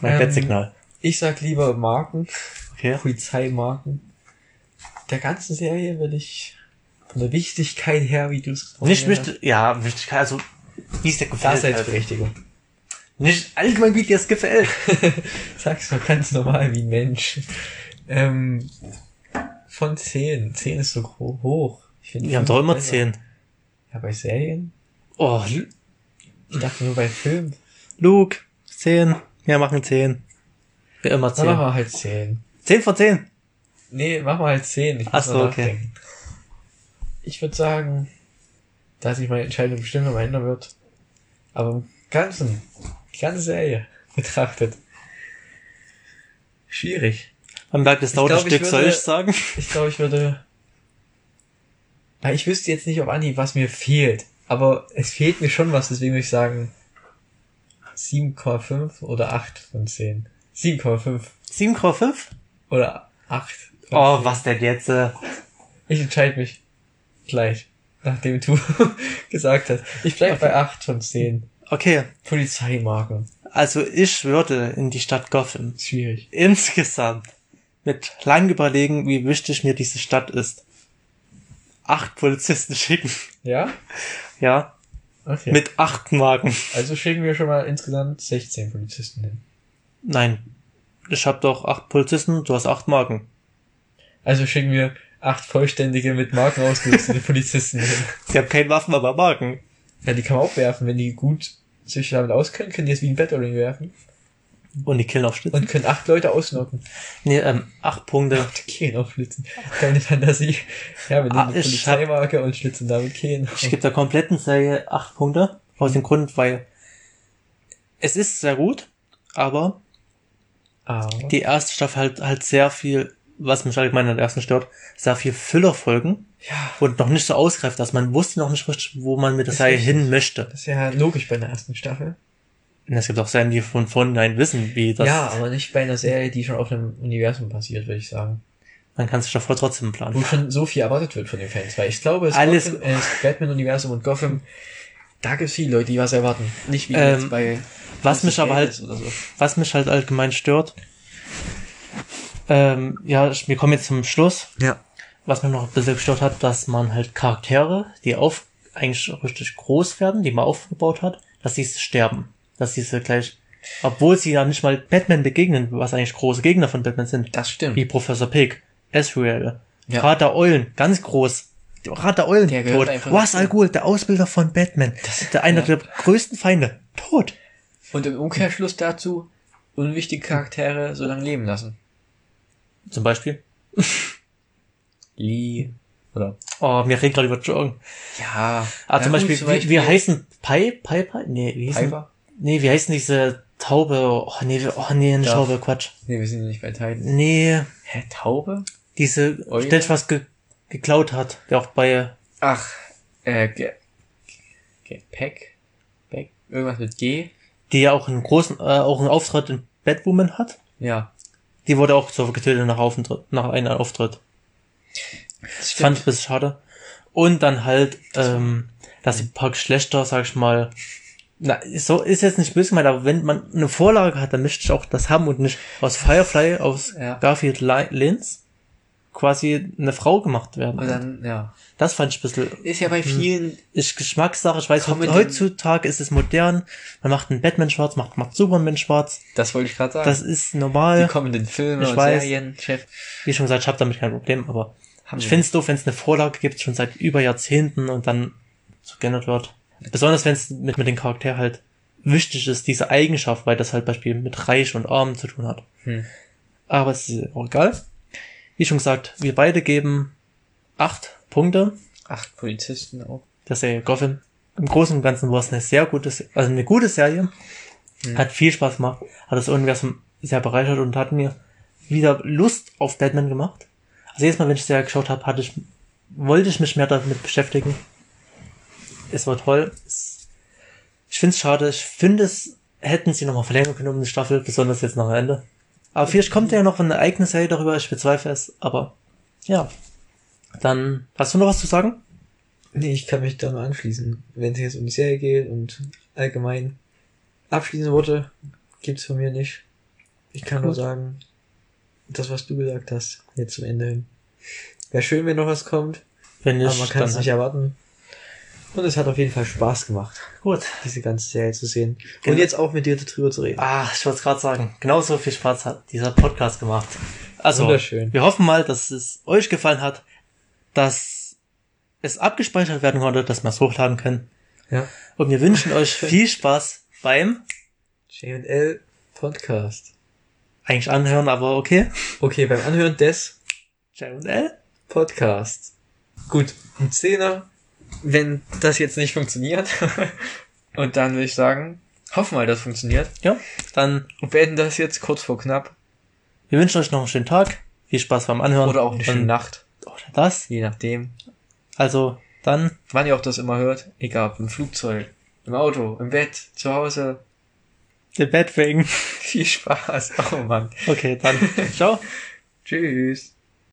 Mein Ähm, Bettsignal. Ich sag lieber Marken, Okay. Polizeimarken. Der ganzen Serie würde ich von der Wichtigkeit her, wie du es Nicht wichtig, ja, Wichtigkeit, also, wie es dir gefällt. halt. Nicht allgemein, wie dir es gefällt. (laughs) Sag's doch ganz normal wie ein Mensch. Ähm, von 10. 10 ist so hoch. Ich finde Wir haben doch immer 10. Ja, bei Serien? Oh, Ich dachte nur bei Filmen. Luke, 10. Wir machen 10. Wir immer Dann machen 10. wir halt 10. 10 von 10. Nee, machen wir halt 10. Ich Ach muss so, okay. Ich würde sagen, dass sich meine Entscheidung bestimmt noch ändern wird. Aber im Ganzen, die ganze Serie betrachtet. Schwierig. Man merkt, es dauert ich Stück, soll würde- ich sagen? (laughs) Ich glaube, ich würde. Weil ich wüsste jetzt nicht auf Anhieb, was mir fehlt. Aber es fehlt mir schon was, deswegen würde ich sagen 7,5 oder 8 von 10. 7,5 7,5? oder 8. von Oh, 10. was denn jetzt? äh? Ich entscheide mich gleich, nachdem du (laughs) gesagt hast. Ich bleibe bei 8 von 10. Okay, Polizeimarken. also ich würde in die Stadt Gotham Schwierig. insgesamt mit lang überlegen, wie wichtig mir diese Stadt ist. Acht Polizisten (laughs) schicken. Ja? Ja, Okay. mit acht Marken. also schicken wir schon mal insgesamt 16 Polizisten hin. Nein, ich habe doch acht Polizisten, du hast acht Marken. Also schicken wir 8 vollständige mit Marken ausgerüstete (laughs) Polizisten hin. Sie haben keine Waffen, aber Marken. Ja, die kann man auch werfen. Wenn die gut sich damit auskennen, können die es wie ein Battering werfen. Und die killen auf Schlitzen. Und können acht Leute ausnocken. Nee, ähm, acht Punkte. Die Kehen aufschlitzen. Keine Fantasie. Ja, wir nehmen Ah, die ich hab- Polizeimarke und schlitzen damit Kehen. Ich gebe der kompletten Serie acht Punkte. Aus dem Grund, weil es ist sehr gut, aber Aber die erste Staffel halt, halt sehr viel, was mich allgemein an der ersten stört, sehr viel Füllerfolgen ja, und noch nicht so ausgreift, dass man wusste noch nicht, richtig, wo man mit der Ist Serie hin möchte. das ist ja logisch bei einer ersten Staffel. Und es gibt auch Serien, die von vornherein wissen, wie das, ja, aber nicht bei einer Serie, die schon auf einem Universum basiert, würde ich sagen. man kann sich davor trotzdem Wo planen. schon so viel erwartet wird von den Fans. Weil ich glaube, es Alles- Gotham, äh, Batman-Universum und Gotham, da gibt es viele Leute, die was erwarten. Nicht wie Ähm, jetzt bei Was mich aber halt, so. was mich halt allgemein stört, ähm, ja, wir kommen jetzt zum Schluss. Ja. was mir noch ein bisschen gestört hat, dass man halt Charaktere, die auf eigentlich richtig groß werden, die man aufgebaut hat, dass sie sterben. Dass diese gleich, obwohl sie ja nicht mal Batman begegnen, was eigentlich große Gegner von Batman sind, Das stimmt. wie Professor Pig, Ezreal, Ja. Rat der Eulen, ganz groß. Rat der Eulen, Der tot. Was. Al Ghul, der Ausbilder von Batman, der einer ja. der größten Feinde, tot. Und im Umkehrschluss dazu, unwichtige Charaktere so lange leben lassen. Zum Beispiel. (laughs) Lee. Oder? Oh, wir reden gerade über Joggen. Ja. Ah, Ja, zum, gut, Beispiel, wie, wie heißen Pi, Pi, Pi? Nee, wie heißen, Piper? nee, wie heißen diese Taube? Oh, nee, oh, nee, eine Ja. Taube, Quatsch. Nee, wir sind ja nicht bei Titan. Nee, Hä, Taube? diese, Eule? Stell was ge geklaut hat, der auch bei, Ach, äh, Ge Gepäck? Back? Irgendwas mit G? die ja auch einen großen, äh, auch einen Auftritt in Batwoman hat. Ja. Die wurde auch so getötet nach, Auftritt, nach einem Auftritt. Das Fand ich ein bisschen schade. Und dann halt, ähm, dass die paar Geschlechter, sag ich mal, na, so ist jetzt nicht böse gemeint, aber wenn man eine Vorlage hat, dann möchte ich auch das haben und nicht aus Firefly, aus Ja. Garfield Li- Lynch quasi eine Frau gemacht werden. Und dann, ja. das fand ich ein bisschen, Ist ja bei vielen, ist Geschmackssache. Ich weiß, heutzutage ist es modern. Man macht einen Batman schwarz, macht, macht Superman schwarz. das wollte ich gerade sagen. Das ist die normal. kommenden Filme Ich und weiß. Serien, Chef. Wie schon gesagt, ich habe damit kein Problem, aber Haben ich finde es doof, wenn es eine Vorlage gibt, schon seit über Jahrzehnten und dann so geändert wird. Besonders wenn es mit, mit dem Charakter halt wichtig ist, diese Eigenschaft, weil das halt beispielsweise mit Reich und Arm zu tun hat. Hm. Aber es ist auch egal. Wie schon gesagt, wir beide geben acht Punkte Acht Polizisten auch. der Serie Gotham. Im Großen und Ganzen war es eine sehr gute, also eine gute Serie. Hm. Hat viel Spaß gemacht, hat das Universum sehr bereichert und hat mir wieder Lust auf Batman gemacht. Also jedes Mal, wenn ich die Serie geschaut habe, hatte ich, wollte ich mich mehr damit beschäftigen. Es war toll. Ich finde es schade. Ich finde es, hätten sie nochmal verlängern können um eine Staffel, besonders jetzt nach dem Ende. Aber vielleicht kommt ja noch eine eigene Serie darüber, ich bezweifle es, aber ja. Dann, hast du noch was zu sagen? Nee, ich kann mich da nur anschließen. Wenn es jetzt um die Serie geht und allgemein abschließende Worte gibt's von mir nicht. Ich kann nur Gut. sagen, das, was du gesagt hast, jetzt zum Ende hin. Wäre schön, wenn noch was kommt, Wenn nicht, aber man kann es nicht erwarten. Und es hat auf jeden Fall Spaß gemacht, Gut. diese ganze Serie zu sehen. Genau. Und jetzt auch mit dir darüber zu reden. Ah, ich wollte es gerade sagen. Genauso viel Spaß hat dieser Podcast gemacht. Also, Wunderschön. wir hoffen mal, dass es euch gefallen hat, dass es abgespeichert werden konnte, dass wir es hochladen können. Ja. Und wir wünschen (laughs) euch viel Spaß beim J&L Podcast. eigentlich anhören, aber okay. Okay, beim Anhören des J&L. Podcast. Gut, ein Zehner, wenn das jetzt nicht funktioniert. (laughs) Und dann würde ich sagen, hoffen wir, das funktioniert. Ja, dann beenden das jetzt kurz vor knapp. wir wünschen euch noch einen schönen Tag. Viel Spaß beim Anhören. Oder auch eine schöne Nacht. Oder das. Je nachdem. Also, dann Wann ihr auch das immer hört. Egal, ob im Flugzeug, im Auto, im Bett, zu Hause. der Batwing. (laughs) Viel Spaß. Oh Mann. Okay, dann (laughs) ciao. Tschüss.